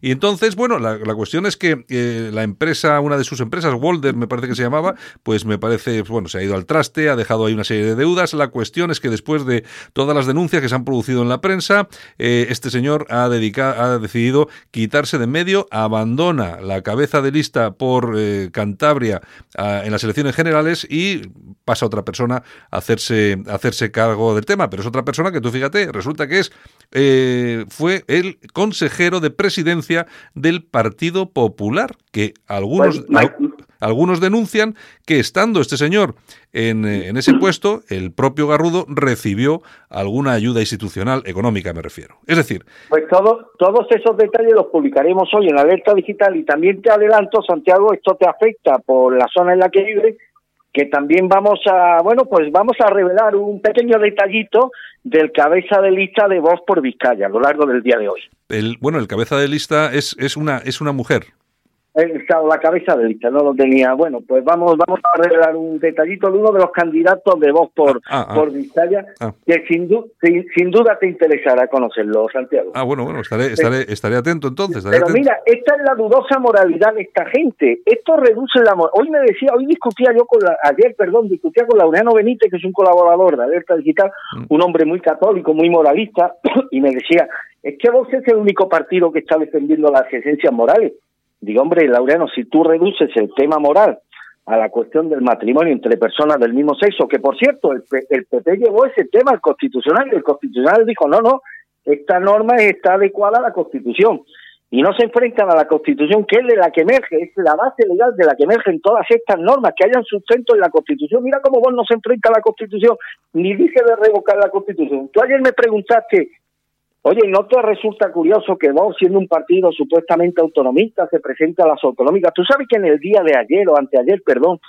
y entonces, bueno, la, la cuestión es que la empresa, una de sus empresas, Walder me parece que se llamaba, pues me parece parece, bueno, se ha ido al traste, ha dejado ahí una serie de deudas. La cuestión es que después de todas las denuncias que se han producido en la prensa, eh, este señor ha, dedicado, ha decidido quitarse de en medio, abandona la cabeza de lista por eh, Cantabria en las elecciones generales y pasa a otra persona a hacerse, hacerse cargo del tema. Pero es otra persona que tú fíjate, resulta que es eh, fue el consejero de presidencia del Partido Popular, que algunos, pues, algunos denuncian que estando este señor en, eh, en, ese puesto, el propio Garrudo recibió alguna ayuda institucional, económica me refiero. Es decir... Pues todo, todos esos detalles los publicaremos hoy en alerta digital y también te adelanto, Santiago, esto te afecta por la zona en la que vives que también vamos a, bueno, pues vamos a revelar un pequeño detallito del cabeza de lista de voz por Vizcaya a lo largo del día de hoy. El, bueno, el cabeza de lista es, es, una, es una mujer la cabeza de lista, no lo tenía. Bueno, pues vamos vamos a revelar un detallito de uno de los candidatos de voz por, ah, ah, por ah. Vizcaya, que sin, sin, duda te interesará conocerlo, Santiago. Ah, bueno, bueno, estaré, estaré, estaré atento entonces. Pero mira, esta es la dudosa moralidad de esta gente. Esto reduce la Hoy me decía, hoy discutía yo con la, ayer, perdón, discutía con Laureano Benítez, que es un colaborador de Alerta Digital, mm. un hombre muy católico, muy moralista, [COUGHS] y me decía, es que vos es el único partido que está defendiendo las esencias morales. Digo, hombre, Laureano, si tú reduces el tema moral a la cuestión del matrimonio entre personas del mismo sexo, que por cierto, el, el PP llevó ese tema al Constitucional y el Constitucional dijo, no, no, esta norma está adecuada a la Constitución. Y no se enfrentan a la Constitución, que es de la que emerge, es la base legal de la que emergen todas estas normas, que hayan sustento en la Constitución. Mira cómo vos no se enfrenta a la Constitución, ni dice de revocar la Constitución. Tú ayer me preguntaste Oye, ¿no te resulta curioso que vos, siendo un partido supuestamente autonomista, se presenta a las autonómicas? Tú sabes que en el día de ayer o anteayer, perdón,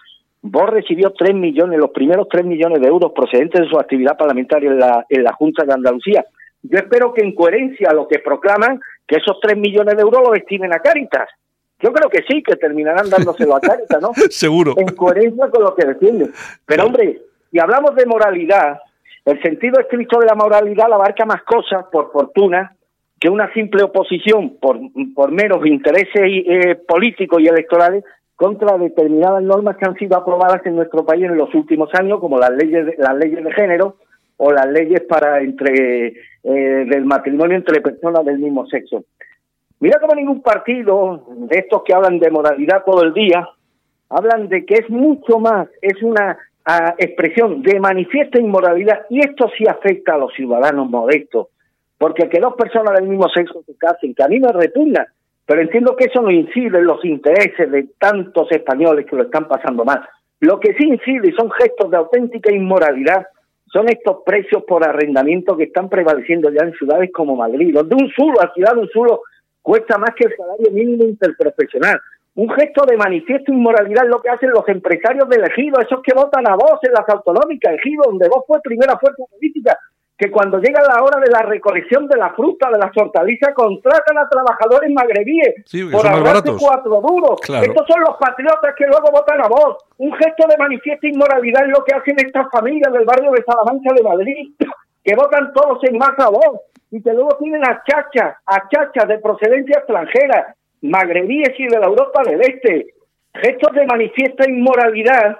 vos recibió tres millones, los primeros tres millones de euros procedentes de su actividad parlamentaria en la, en la Junta de Andalucía. Yo espero que en coherencia a lo que proclaman, que esos tres millones de euros lo destinen a Cáritas. Yo creo que sí, que terminarán dándoselo a Cáritas, ¿no? [LAUGHS] Seguro. En coherencia con lo que defienden. Pero hombre, si hablamos de moralidad, el sentido estricto de la moralidad abarca más cosas, por fortuna, que una simple oposición por, por meros intereses eh, políticos y electorales contra determinadas normas que han sido aprobadas en nuestro país en los últimos años, como las leyes de, las leyes de género o las leyes para entre eh, del matrimonio entre personas del mismo sexo. Mira como ningún partido de estos que hablan de moralidad todo el día hablan de que es mucho más, es una a expresión de manifiesta inmoralidad, y esto sí afecta a los ciudadanos modestos, porque que dos personas del mismo sexo se casen, que a mí me repugna, pero entiendo que eso no incide en los intereses de tantos españoles que lo están pasando mal. Lo que sí incide y son gestos de auténtica inmoralidad son estos precios por arrendamiento que están prevaleciendo ya en ciudades como Madrid, donde un suelo, ciudad de un suelo, cuesta más que el salario mínimo interprofesional un gesto de manifiesto inmoralidad es lo que hacen los empresarios del ejido, esos que votan a vos en las autonómicas, ejido, donde vos fue primera fuerza política, que cuando llega la hora de la recolección de la fruta, de las hortalizas, contratan a trabajadores magrebíes por ahorrarse cuatro duros. Estos son los patriotas que luego votan a vos. Un gesto de manifiesto inmoralidad es lo que hacen estas familias del barrio de Salamanca de Madrid, [CLEARS THROAT] que votan todos en masa a vos y que luego tienen a chachas, a chachas de procedencia extranjera, magrebíes y de la Europa del Este. Gestos de manifiesta inmoralidad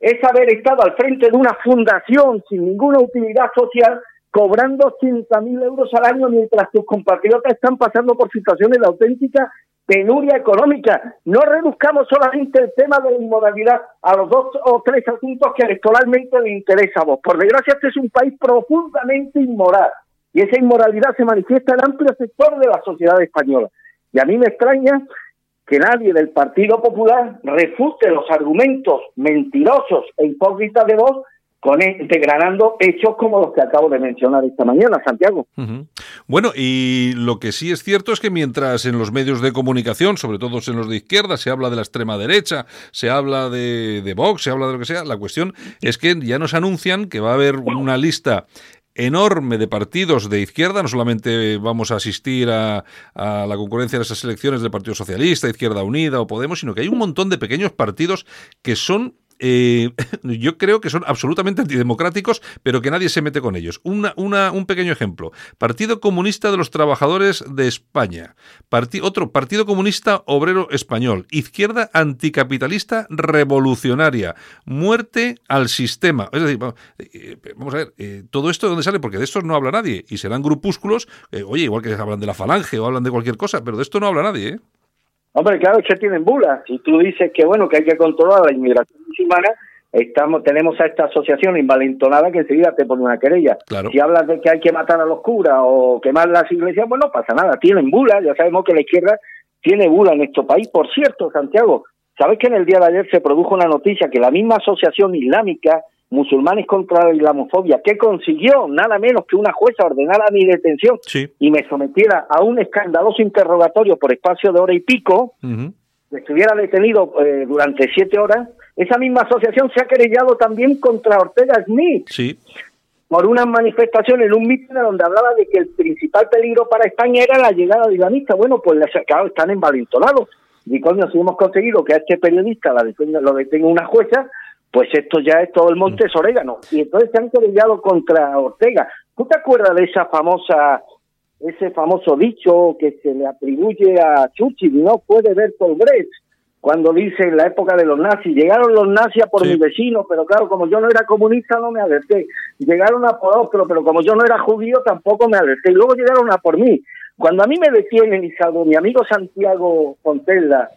es haber estado al frente de una fundación sin ninguna utilidad social cobrando 80.000 euros al año mientras tus compatriotas están pasando por situaciones de auténtica penuria económica. No reduzcamos solamente el tema de la inmoralidad a los dos o tres asuntos que electoralmente le interesa a vos. Por desgracia, este es un país profundamente inmoral y esa inmoralidad se manifiesta en amplio sector de la sociedad española. Y a mí me extraña que nadie del Partido Popular refute los argumentos mentirosos e hipócritas de vos con e, degradando hechos como los que acabo de mencionar esta mañana, Santiago. Bueno, y lo que sí es cierto es que mientras en los medios de comunicación, sobre todo en los de izquierda, se habla de la extrema derecha, se habla de, de Vox, se habla de lo que sea, la cuestión es que ya nos anuncian que va a haber una lista enorme de partidos de izquierda, no solamente vamos a asistir a, la concurrencia de esas elecciones del Partido Socialista, Izquierda Unida o Podemos, sino que hay un montón de pequeños partidos que son eh, [LAUGHS] yo creo que son absolutamente antidemocráticos, pero que nadie se mete con ellos. Una, una, un pequeño ejemplo. Partido Comunista de los Trabajadores de España. otro, Partido Comunista Obrero Español. Izquierda Anticapitalista Revolucionaria. Muerte al sistema. Es decir, vamos eh, a ver, eh, todo esto de dónde sale, porque de esto no habla nadie. Y serán grupúsculos, oye, igual que hablan de la falange o hablan de cualquier cosa, pero de esto no habla nadie, ¿eh? Hombre, claro, que tienen bulas. Si tú dices que, bueno, que hay que controlar la inmigración musulmana, estamos tenemos a esta asociación invalentonada que enseguida te pone una querella. Si hablas de que hay que matar a los curas o quemar las iglesias, bueno, no pasa nada. Tienen bulas, ya sabemos que la izquierda tiene bula en nuestro país. Por cierto, Santiago, ¿sabes que en el día de ayer se produjo una noticia que la misma asociación islámica musulmanes contra la islamofobia, que consiguió nada menos que una jueza ordenara mi detención y me sometiera a un escandaloso interrogatorio por espacio de hora y pico, estuviera detenido eh, durante siete horas, esa misma asociación se ha querellado también contra Ortega Smith. Por una manifestación en un mitin donde hablaba de que el principal peligro para España era la llegada de islamistas. Bueno, pues claro, están envalentonados. Y coño, si hemos conseguido que a este periodista la lo detenga una jueza, pues esto ya es todo el monte es orégano. Y entonces se han querellado contra Ortega. ¿Tú te acuerdas de esa famosa, ese famoso dicho que se le atribuye a Churchill, no puede ver Brecht, cuando dice en la época de los nazis, llegaron los nazis a por mi vecino, pero claro, como yo no era comunista no me alerté. Llegaron a por otro, pero como yo no era judío tampoco me alerté. Y luego llegaron a por mí. Cuando a mí me detienen y salvo mi amigo Santiago Fontella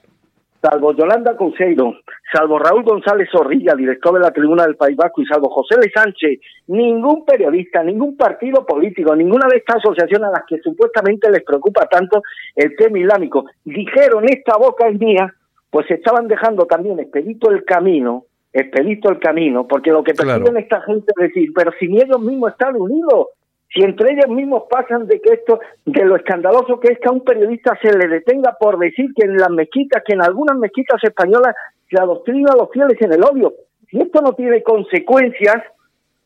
salvo Yolanda Couseiro, salvo Raúl González Zorrilla, director de la Tribuna del País Vasco, y salvo José Le Sánchez, ningún periodista, ningún partido político, ninguna de estas asociaciones a las que supuestamente les preocupa tanto el tema islámico, dijeron esta boca es mía, pues estaban dejando también expedito el camino, expedito el camino, porque lo que pretenden esta gente es decir, pero si ellos mismos están unidos, si entre ellos mismos pasan de que esto, de lo escandaloso que es que a un periodista se le detenga por decir que en las mezquitas, que en algunas mezquitas españolas se adoctrina a los fieles en el odio. Si esto no tiene consecuencias,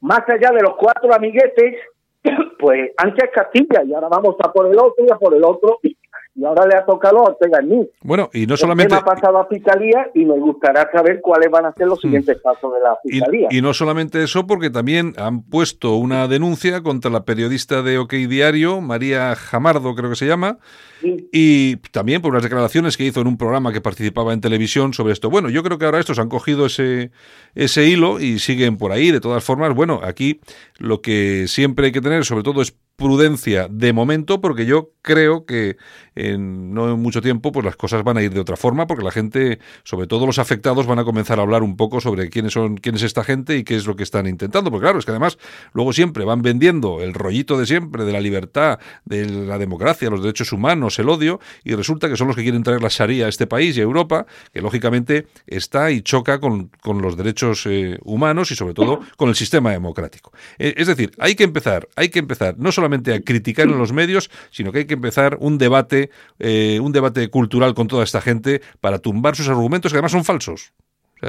más allá de los cuatro amiguetes, [CLEARS THROAT] pues antes Castilla y ahora vamos a por el otro y a por el otro y ahora le ha tocado a Ortega mí. Bueno, y no solamente... ha pasado a Fiscalía y me gustaría saber cuáles van a ser los mm. siguientes pasos de la Fiscalía. Y, no solamente eso, porque también han puesto una denuncia contra la periodista de OK Diario, María Jamardo creo que se llama, y también por unas declaraciones que hizo en un programa que participaba en televisión sobre esto. Bueno, yo creo que ahora estos han cogido ese, ese hilo y siguen por ahí. De todas formas, bueno, aquí lo que siempre hay que tener sobre todo es prudencia de momento, porque yo creo que en, no en mucho tiempo pues las cosas van a ir de otra forma, porque la gente, sobre todo los afectados, van a comenzar a hablar un poco sobre quiénes son, quién es esta gente y qué es lo que están intentando. Porque claro, es que además luego siempre van vendiendo el rollito de siempre de la libertad, de la democracia, los derechos humanos, el odio, y resulta que son los que quieren traer la Sharia a este país y a Europa, que lógicamente está y choca con, con los derechos eh, humanos y sobre todo [CLEARS THROAT] con el sistema democrático. Eh, es decir, hay que empezar, hay que empezar no a criticar en los medios, sino que hay que empezar un debate, eh, un debate cultural con toda esta gente para tumbar sus argumentos que además son falsos.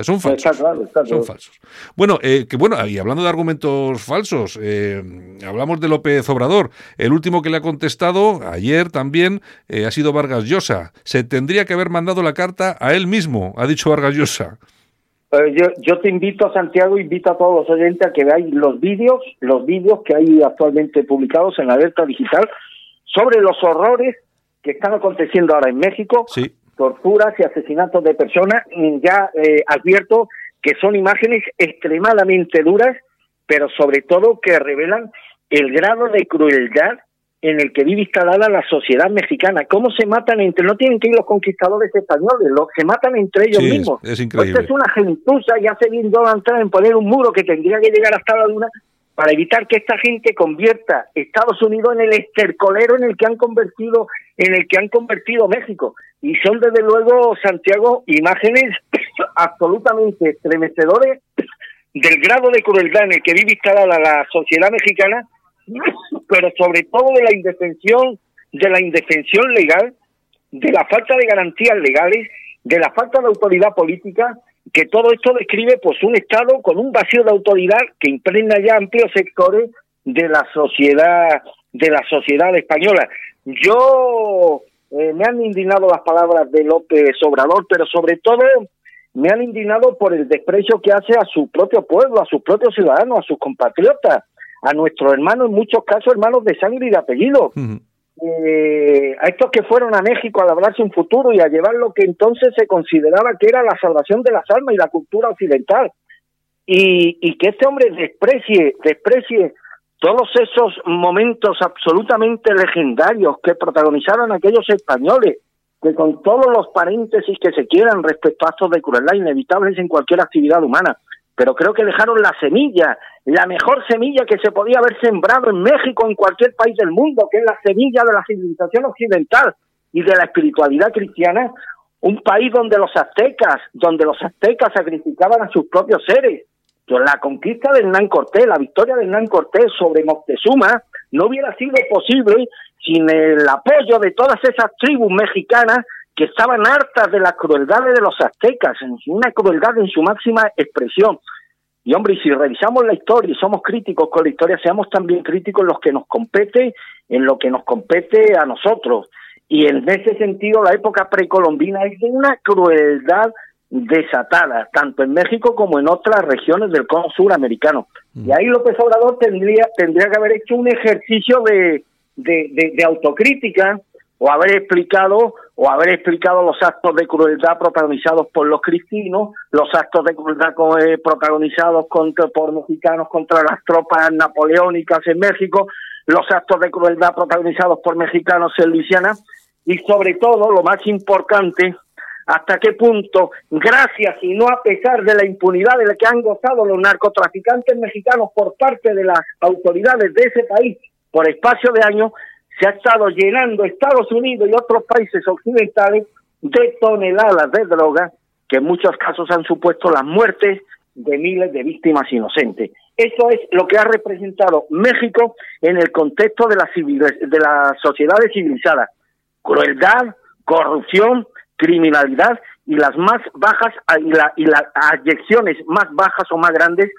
son falsos. Son falsos. Bueno, eh, que bueno, y hablando de argumentos falsos, eh, hablamos de López Obrador. El último que le ha contestado ayer también ha sido Vargas Llosa. Se tendría que haber mandado la carta a él mismo, ha dicho Vargas Llosa. Eh, yo, yo te invito a Santiago, invito a todos los oyentes a que veáis los vídeos, los vídeos que hay actualmente publicados en la alerta digital sobre los horrores que están aconteciendo ahora en México, torturas y asesinatos de personas. Ya eh, advierto que son imágenes extremadamente duras, pero sobre todo que revelan el grado de crueldad en el que vive instalada la sociedad mexicana. ¿Cómo se matan entre, no tienen que ir los conquistadores españoles, los, se matan entre ellos mismos. Es, increíble. es una gentuza y hace bien Donald Trump en poner un muro que tendría que llegar hasta la luna para evitar que esta gente convierta Estados Unidos en el estercolero en el que han convertido, en el que han convertido México. Y son desde luego, Santiago, imágenes [COUGHS] absolutamente estremecedores del grado de crueldad en el que vive instalada la sociedad mexicana pero sobre todo de la indefensión, de la indefensión legal, de la falta de garantías legales, de la falta de autoridad política, que todo esto describe pues un Estado con un vacío de autoridad que impregna ya amplios sectores de la sociedad de la sociedad española. Yo eh, me han indignado las palabras de López Obrador, pero sobre todo me han indignado por el desprecio que hace a su propio pueblo, a sus propios ciudadanos, a sus compatriotas, a nuestros hermanos, en muchos casos hermanos de sangre y de apellido. Eh, a estos que fueron a México a labrarse un futuro y a llevar lo que entonces se consideraba que era la salvación de las almas y la cultura occidental. Y, y que este hombre desprecie, desprecie todos esos momentos absolutamente legendarios que protagonizaron aquellos españoles, que con todos los paréntesis que se quieran respecto a actos de crueldad inevitables en cualquier actividad humana, pero creo que dejaron la semilla, la mejor semilla que se podía haber sembrado en México, en cualquier país del mundo, que es la semilla de la civilización occidental y de la espiritualidad cristiana, un país donde los aztecas, donde los aztecas sacrificaban a sus propios seres, la conquista de Hernán Cortés, la victoria de Hernán Cortés sobre Moctezuma, no hubiera sido posible sin el apoyo de todas esas tribus mexicanas que estaban hartas de las crueldades de los aztecas, en una crueldad en su máxima expresión. Y hombre, si revisamos la historia y somos críticos con la historia, seamos también críticos en lo que nos compete, en lo que nos compete a nosotros. Y en ese sentido, la época precolombina es de una crueldad desatada, tanto en México como en otras regiones del cono suramericano. Mm. Y ahí López Obrador tendría, tendría que haber hecho un ejercicio de, de, autocrítica o haber explicado o haber explicado los actos de crueldad protagonizados por los cristinos, los actos de crueldad eh, protagonizados contra, por mexicanos contra las tropas napoleónicas en México, los actos de crueldad protagonizados por mexicanos en Luisiana y sobre todo, lo más importante, hasta qué punto, gracias y no a pesar de la impunidad de la que han gozado los narcotraficantes mexicanos por parte de las autoridades de ese país por espacio de años, se ha estado llenando Estados Unidos y otros países occidentales de toneladas de droga que en muchos casos han supuesto las muertes de miles de víctimas inocentes. Eso es lo que ha representado México en el contexto de, la de las sociedades civilizadas. Crueldad, corrupción, criminalidad y las más bajas y, la, y las ayecciones más bajas o más grandes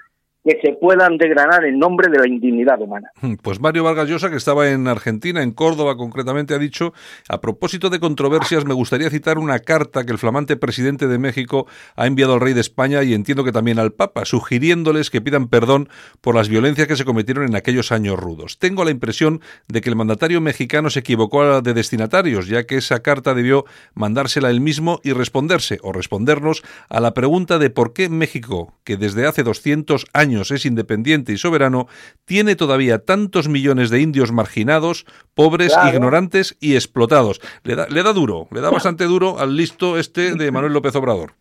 que se puedan degranar en nombre de la indignidad humana. Hmm, pues Mario Vargas Llosa, que estaba en Argentina, en Córdoba concretamente, ha dicho, a propósito de controversias, me gustaría citar una carta que el flamante presidente de México ha enviado al rey de España y entiendo que también al Papa, sugiriéndoles que pidan perdón por las violencias que se cometieron en aquellos años rudos. Tengo la impresión de que el mandatario mexicano se equivocó de destinatarios, ya que esa carta debió mandársela él mismo y responderse, o respondernos, a la pregunta de por qué México, que desde hace 200 años es independiente y soberano, tiene todavía tantos millones de indios marginados, pobres, ignorantes y explotados. Le da, le da duro, le da bastante duro al listo este de Manuel López Obrador.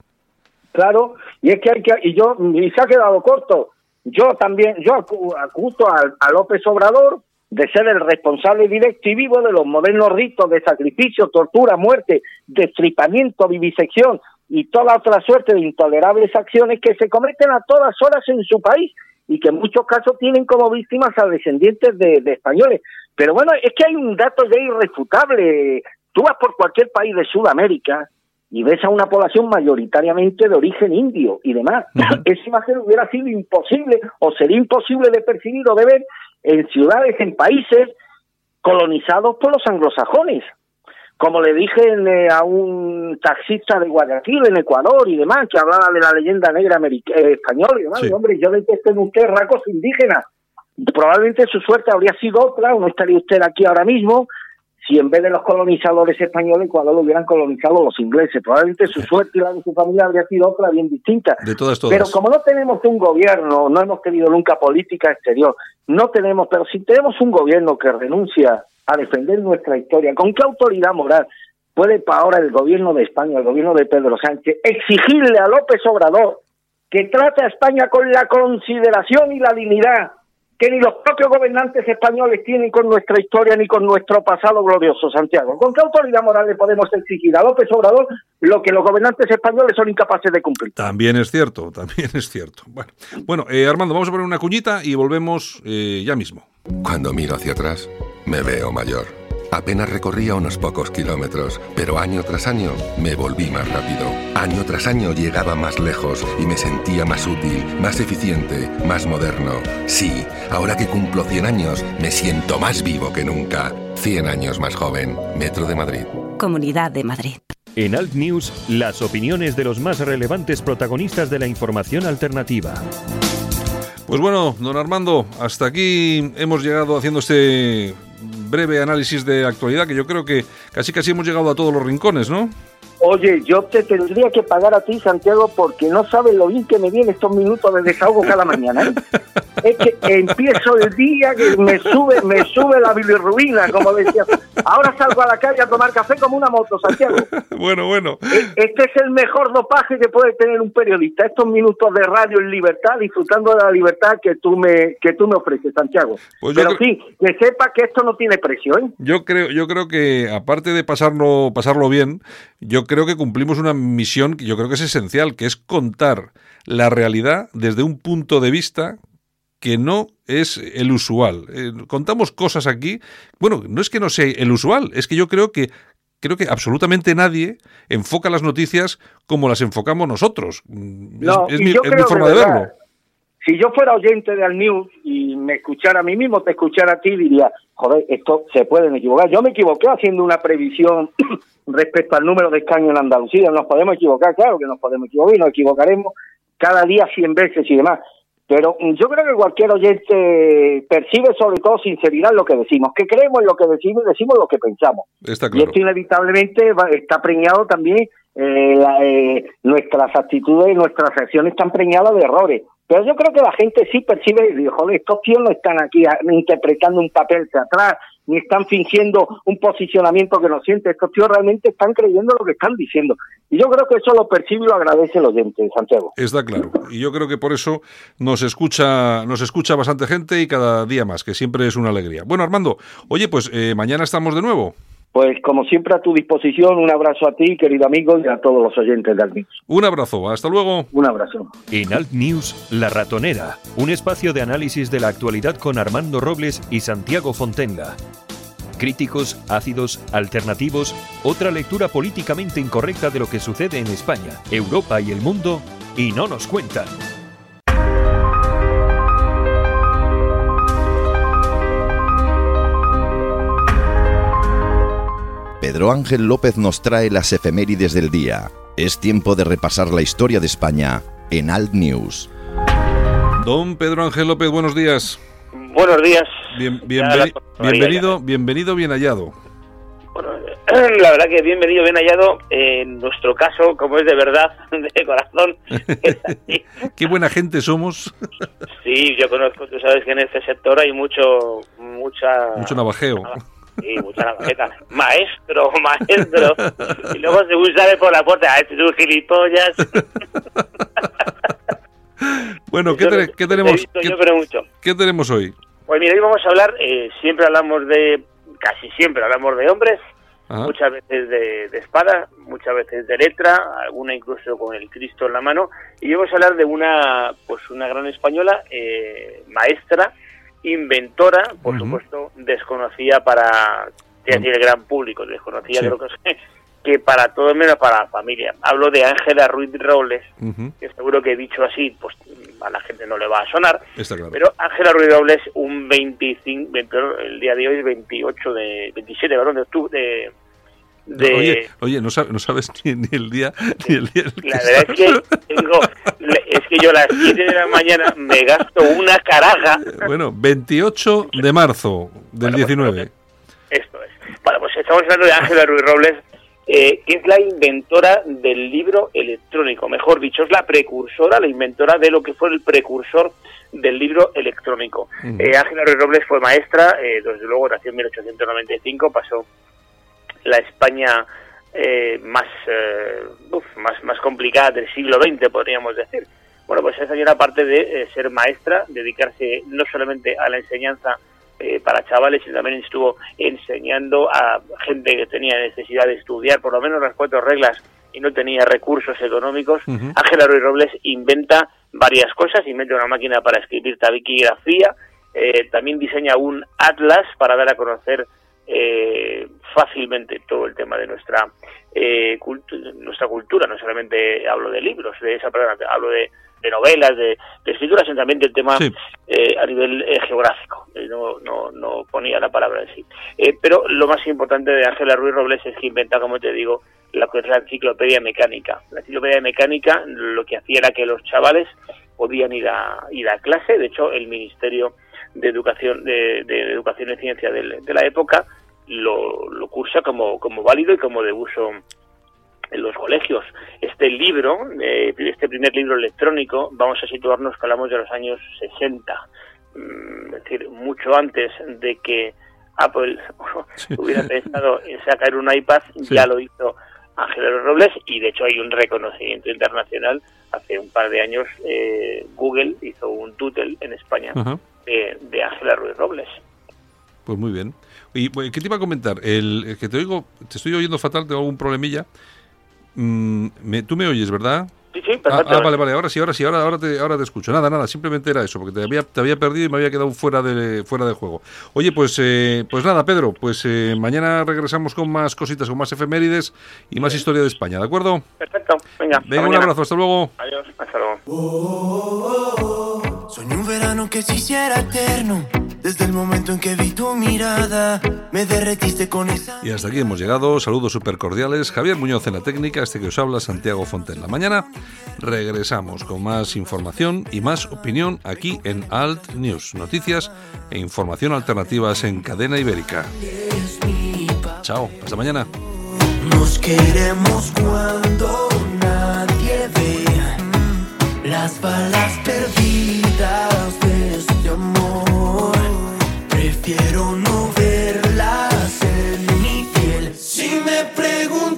Claro, y es que hay que, y yo, y se ha quedado corto. Yo también, yo acuso a, López Obrador de ser el responsable directo y vivo de los modernos ritos de sacrificio, tortura, muerte, destripamiento, vivisección, y toda otra suerte de intolerables acciones que se cometen a todas horas en su país y que en muchos casos tienen como víctimas a descendientes de, españoles. Pero bueno, es que hay un dato ya irrefutable. Tú vas por cualquier país de Sudamérica y ves a una población mayoritariamente de origen indio y demás. [LAUGHS] Esa imagen hubiera sido imposible o sería imposible de percibir o de ver en ciudades, en países colonizados por los anglosajones como le dije eh, a un taxista de Guayaquil, en Ecuador y demás, que hablaba de la leyenda negra eh, española y demás, hombre, yo detesto en usted racos indígenas. Probablemente su suerte habría sido otra, o no estaría usted aquí ahora mismo, si en vez de los colonizadores españoles, Ecuador lo hubieran colonizado los ingleses. Probablemente su suerte y la de su familia habría sido otra bien distinta. De todas, todas. Pero como no tenemos un gobierno, no hemos tenido nunca política exterior, no tenemos, pero si tenemos un gobierno que renuncia a defender nuestra historia. ¿Con qué autoridad moral puede para ahora el gobierno de España, el gobierno de Pedro Sánchez, exigirle a López Obrador que trate a España con la consideración y la dignidad que ni los propios gobernantes españoles tienen con nuestra historia ni con nuestro pasado glorioso, Santiago. ¿Con qué autoridad moral le podemos exigir a López Obrador lo que los gobernantes españoles son incapaces de cumplir? También es cierto, [LAUGHS] también es cierto. Bueno, bueno eh, Armando, vamos a poner una cuñita y volvemos eh, ya mismo. Cuando miro hacia atrás, me veo mayor. Apenas recorría unos pocos kilómetros, pero año tras año me volví más rápido. Año tras año llegaba más lejos y me sentía más útil, más eficiente, más moderno. Sí, ahora que cumplo 100 años, me siento más vivo que nunca. 100 años más joven. Metro de Madrid. Comunidad de Madrid. En Alt News, las opiniones de los más relevantes protagonistas de la información alternativa. Pues bueno, don Armando, hasta aquí hemos llegado haciendo este breve análisis de actualidad que yo creo que casi casi hemos llegado a todos los rincones, ¿no? Oye, yo te tendría que pagar a ti, Santiago, porque no sabes lo bien que me vienen estos minutos de desahogo cada mañana. ¿eh? es que empiezo el día que me sube, me sube la bilirrubina, como decía. Ahora salgo a la calle a tomar café como una moto, Santiago. bueno, bueno. E, este es el mejor dopaje que puede tener un periodista. Estos minutos de radio en libertad, disfrutando de la libertad que tú me, que tú me ofreces, Santiago. Pues Pero sí, que sepa que esto no tiene precio, ¿eh? Yo creo, yo creo que aparte de pasarlo, pasarlo bien, yo creo que cumplimos una misión que yo creo que es esencial, que es contar la realidad desde un punto de vista que no es el usual. Eh, contamos cosas aquí, bueno, no es que no sea el usual, es que yo creo que creo que absolutamente nadie enfoca las noticias como las enfocamos nosotros. es, mi, forma de verlo. Si yo fuera oyente de Al News y me escuchara a mí mismo, te escuchara a ti, diría, joder, esto se pueden equivocar. Yo me equivoqué haciendo una previsión [CLEARS THROAT] respecto al número de escaños en Andalucía. Nos podemos equivocar, claro que nos podemos equivocar y nos equivocaremos cada día cien veces y demás. Pero yo creo que cualquier oyente percibe sobre todo sinceridad en lo que decimos, que creemos en lo que decimos y decimos lo que pensamos. Y esto inevitablemente está preñado también, eh, eh, nuestras actitudes y nuestras acciones están preñadas de errores. Pero yo creo que la gente sí percibe y dice, joder, estos tíos no están aquí interpretando un papel teatral, ni están fingiendo un posicionamiento que no siente. Estos tíos realmente están creyendo lo que están diciendo. Y yo creo que eso lo percibe y lo agradece el oyente, Santiago. Está claro. Y yo creo que por eso nos escucha, nos escucha bastante gente y cada día más, que siempre es una alegría. Bueno, Armando, oye, pues eh, mañana estamos de nuevo. Pues como siempre a tu disposición, un abrazo a ti, querido amigo, y a todos los oyentes de Alt News. Un abrazo, hasta luego. Un abrazo. En Alt News, La Ratonera, un espacio de análisis de la actualidad con Armando Robles y Santiago Fontenga. Críticos, ácidos, alternativos, otra lectura políticamente incorrecta de lo que sucede en España, Europa y el mundo, y no nos cuentan. Pedro Ángel López nos trae las efemérides del día. Es tiempo de repasar la historia de España en Alt News. Don Pedro Ángel López, buenos días. Buenos días. bienvenido, bienvenido, bien hallado. Bueno, [CLEARS THROAT] la verdad que bienvenido, bien hallado. En nuestro caso, como es de verdad, [LAUGHS] de corazón. [LAUGHS] Qué buena gente somos. sí, yo conozco, tú sabes que en este sector hay mucho, mucha... Mucho navajeo. Sí, mucha navajeta. Maestro, maestro. Y luego se sale por la puerta, ¡ay, tú gilipollas! [LAUGHS] bueno, ¿qué, tenemos? ¿qué, tenemos hoy? Pues mira, hoy vamos a hablar, eh, siempre hablamos de, casi siempre hablamos de hombres, muchas veces de, espada, muchas veces de letra, alguna incluso con el Cristo en la mano, y vamos a hablar de una, pues una gran española, eh, maestra, inventora, por supuesto, desconocida para decir, el gran público, desconocida creo que, [LAUGHS] que para todo menos para la familia. Hablo de Ángela Ruiz Robles, que seguro que he dicho así, pues a la gente no le va a sonar. Pero Ángela Ruiz Robles, un 25, el día de hoy es 28 de, 27, perdón, de octubre, de, Oye, oye no, sabes, no sabes ni, el día ni el día. la verdad es que tengo, es que yo a las 7 de la mañana me gasto una caraja. Bueno, 28 de marzo del 19. Pues, esto es. Bueno, pues estamos hablando de Ángela Ruiz Robles, eh, que es la inventora del libro electrónico, mejor dicho, es la precursora, la inventora de lo que fue el precursor del libro electrónico. Eh, Ángela Ruiz Robles fue maestra, eh, desde luego nació en 1895, pasó la España más, más, más complicada del siglo XX, podríamos decir. Bueno, pues esa señora, aparte de ser maestra, dedicarse no solamente a la enseñanza eh, para chavales y también estuvo enseñando a gente que tenía necesidad de estudiar por lo menos las cuatro reglas y no tenía recursos económicos. Ángela Ruiz Robles inventa varias cosas, inventa una máquina para escribir tabiquigrafía, eh, también diseña un atlas para dar a conocer eh, fácilmente todo el tema de nuestra nuestra cultura. No solamente hablo de libros, de esa palabra, hablo de de novelas, de, escritura, sino también del tema eh, a nivel eh, geográfico. Eh, no, no, no, ponía la palabra en sí. pero lo más importante de Ángela Ruiz Robles es que inventa, como te digo, la, la enciclopedia mecánica. La enciclopedia mecánica lo que hacía era que los chavales podían ir a, ir a clase. De hecho, el Ministerio de Educación, de, Educación y Ciencia de, de la época lo, lo cursa como, como válido y como de uso en los colegios. Este libro, eh, este primer libro electrónico, vamos a situarnos, que hablamos de los años 60, mm, es decir, mucho antes de que Apple [LAUGHS] hubiera pensado en sacar un iPad, ya lo hizo Ángel Robles y de hecho hay un reconocimiento internacional. Hace un par de años eh, Google hizo un tutel en España de, de Ángela Ruiz Robles. Pues muy bien. ¿Y qué te iba a comentar? El, que te oigo, te estoy oyendo fatal, tengo algún problemilla. Mm, me, tú me oyes, ¿verdad? Sí, sí, ah, ah, vale, vale, ahora sí, ahora sí, ahora, ahora, te, ahora te escucho. Nada, nada, simplemente era eso, porque te había, te había perdido y me había quedado fuera de, fuera de juego. Oye, pues, eh, pues nada, Pedro, pues eh, mañana regresamos con más cositas, con más efemérides y más historia de España, ¿de acuerdo? Perfecto, venga. Venga, un abrazo, hasta luego. Adiós, hasta luego. Oh, un verano que se hiciera eterno desde el momento en que vi tu mirada, me derretiste con esa. Y hasta aquí hemos llegado. Saludos súper cordiales. Javier Muñoz en la técnica, este que os habla, Santiago La Mañana regresamos con más información y más opinión aquí en Alt News. Noticias e información alternativas en cadena ibérica. Chao, hasta mañana. Nos queremos cuando nadie ve las balas perdidas de este amor. Quiero no verlas en mi piel. Si me preguntan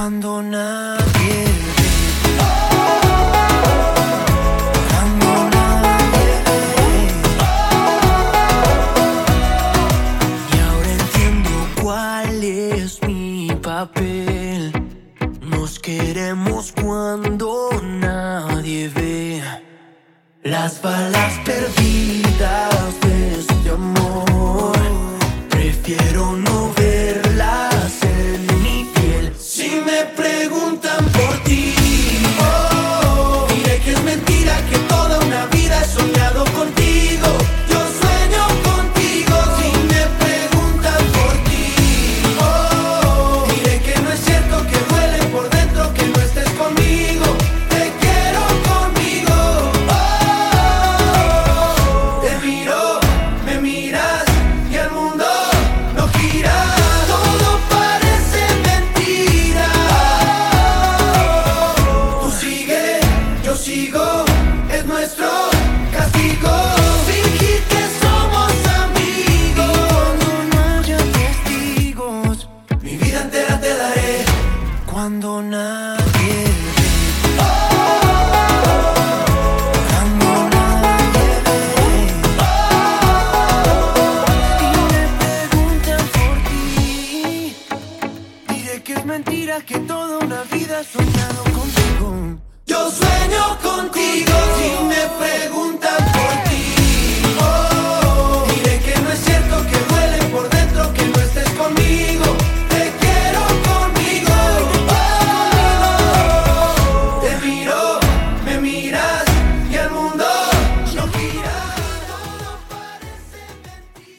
cuando nadie. Nos queremos cuando nadie ve las balas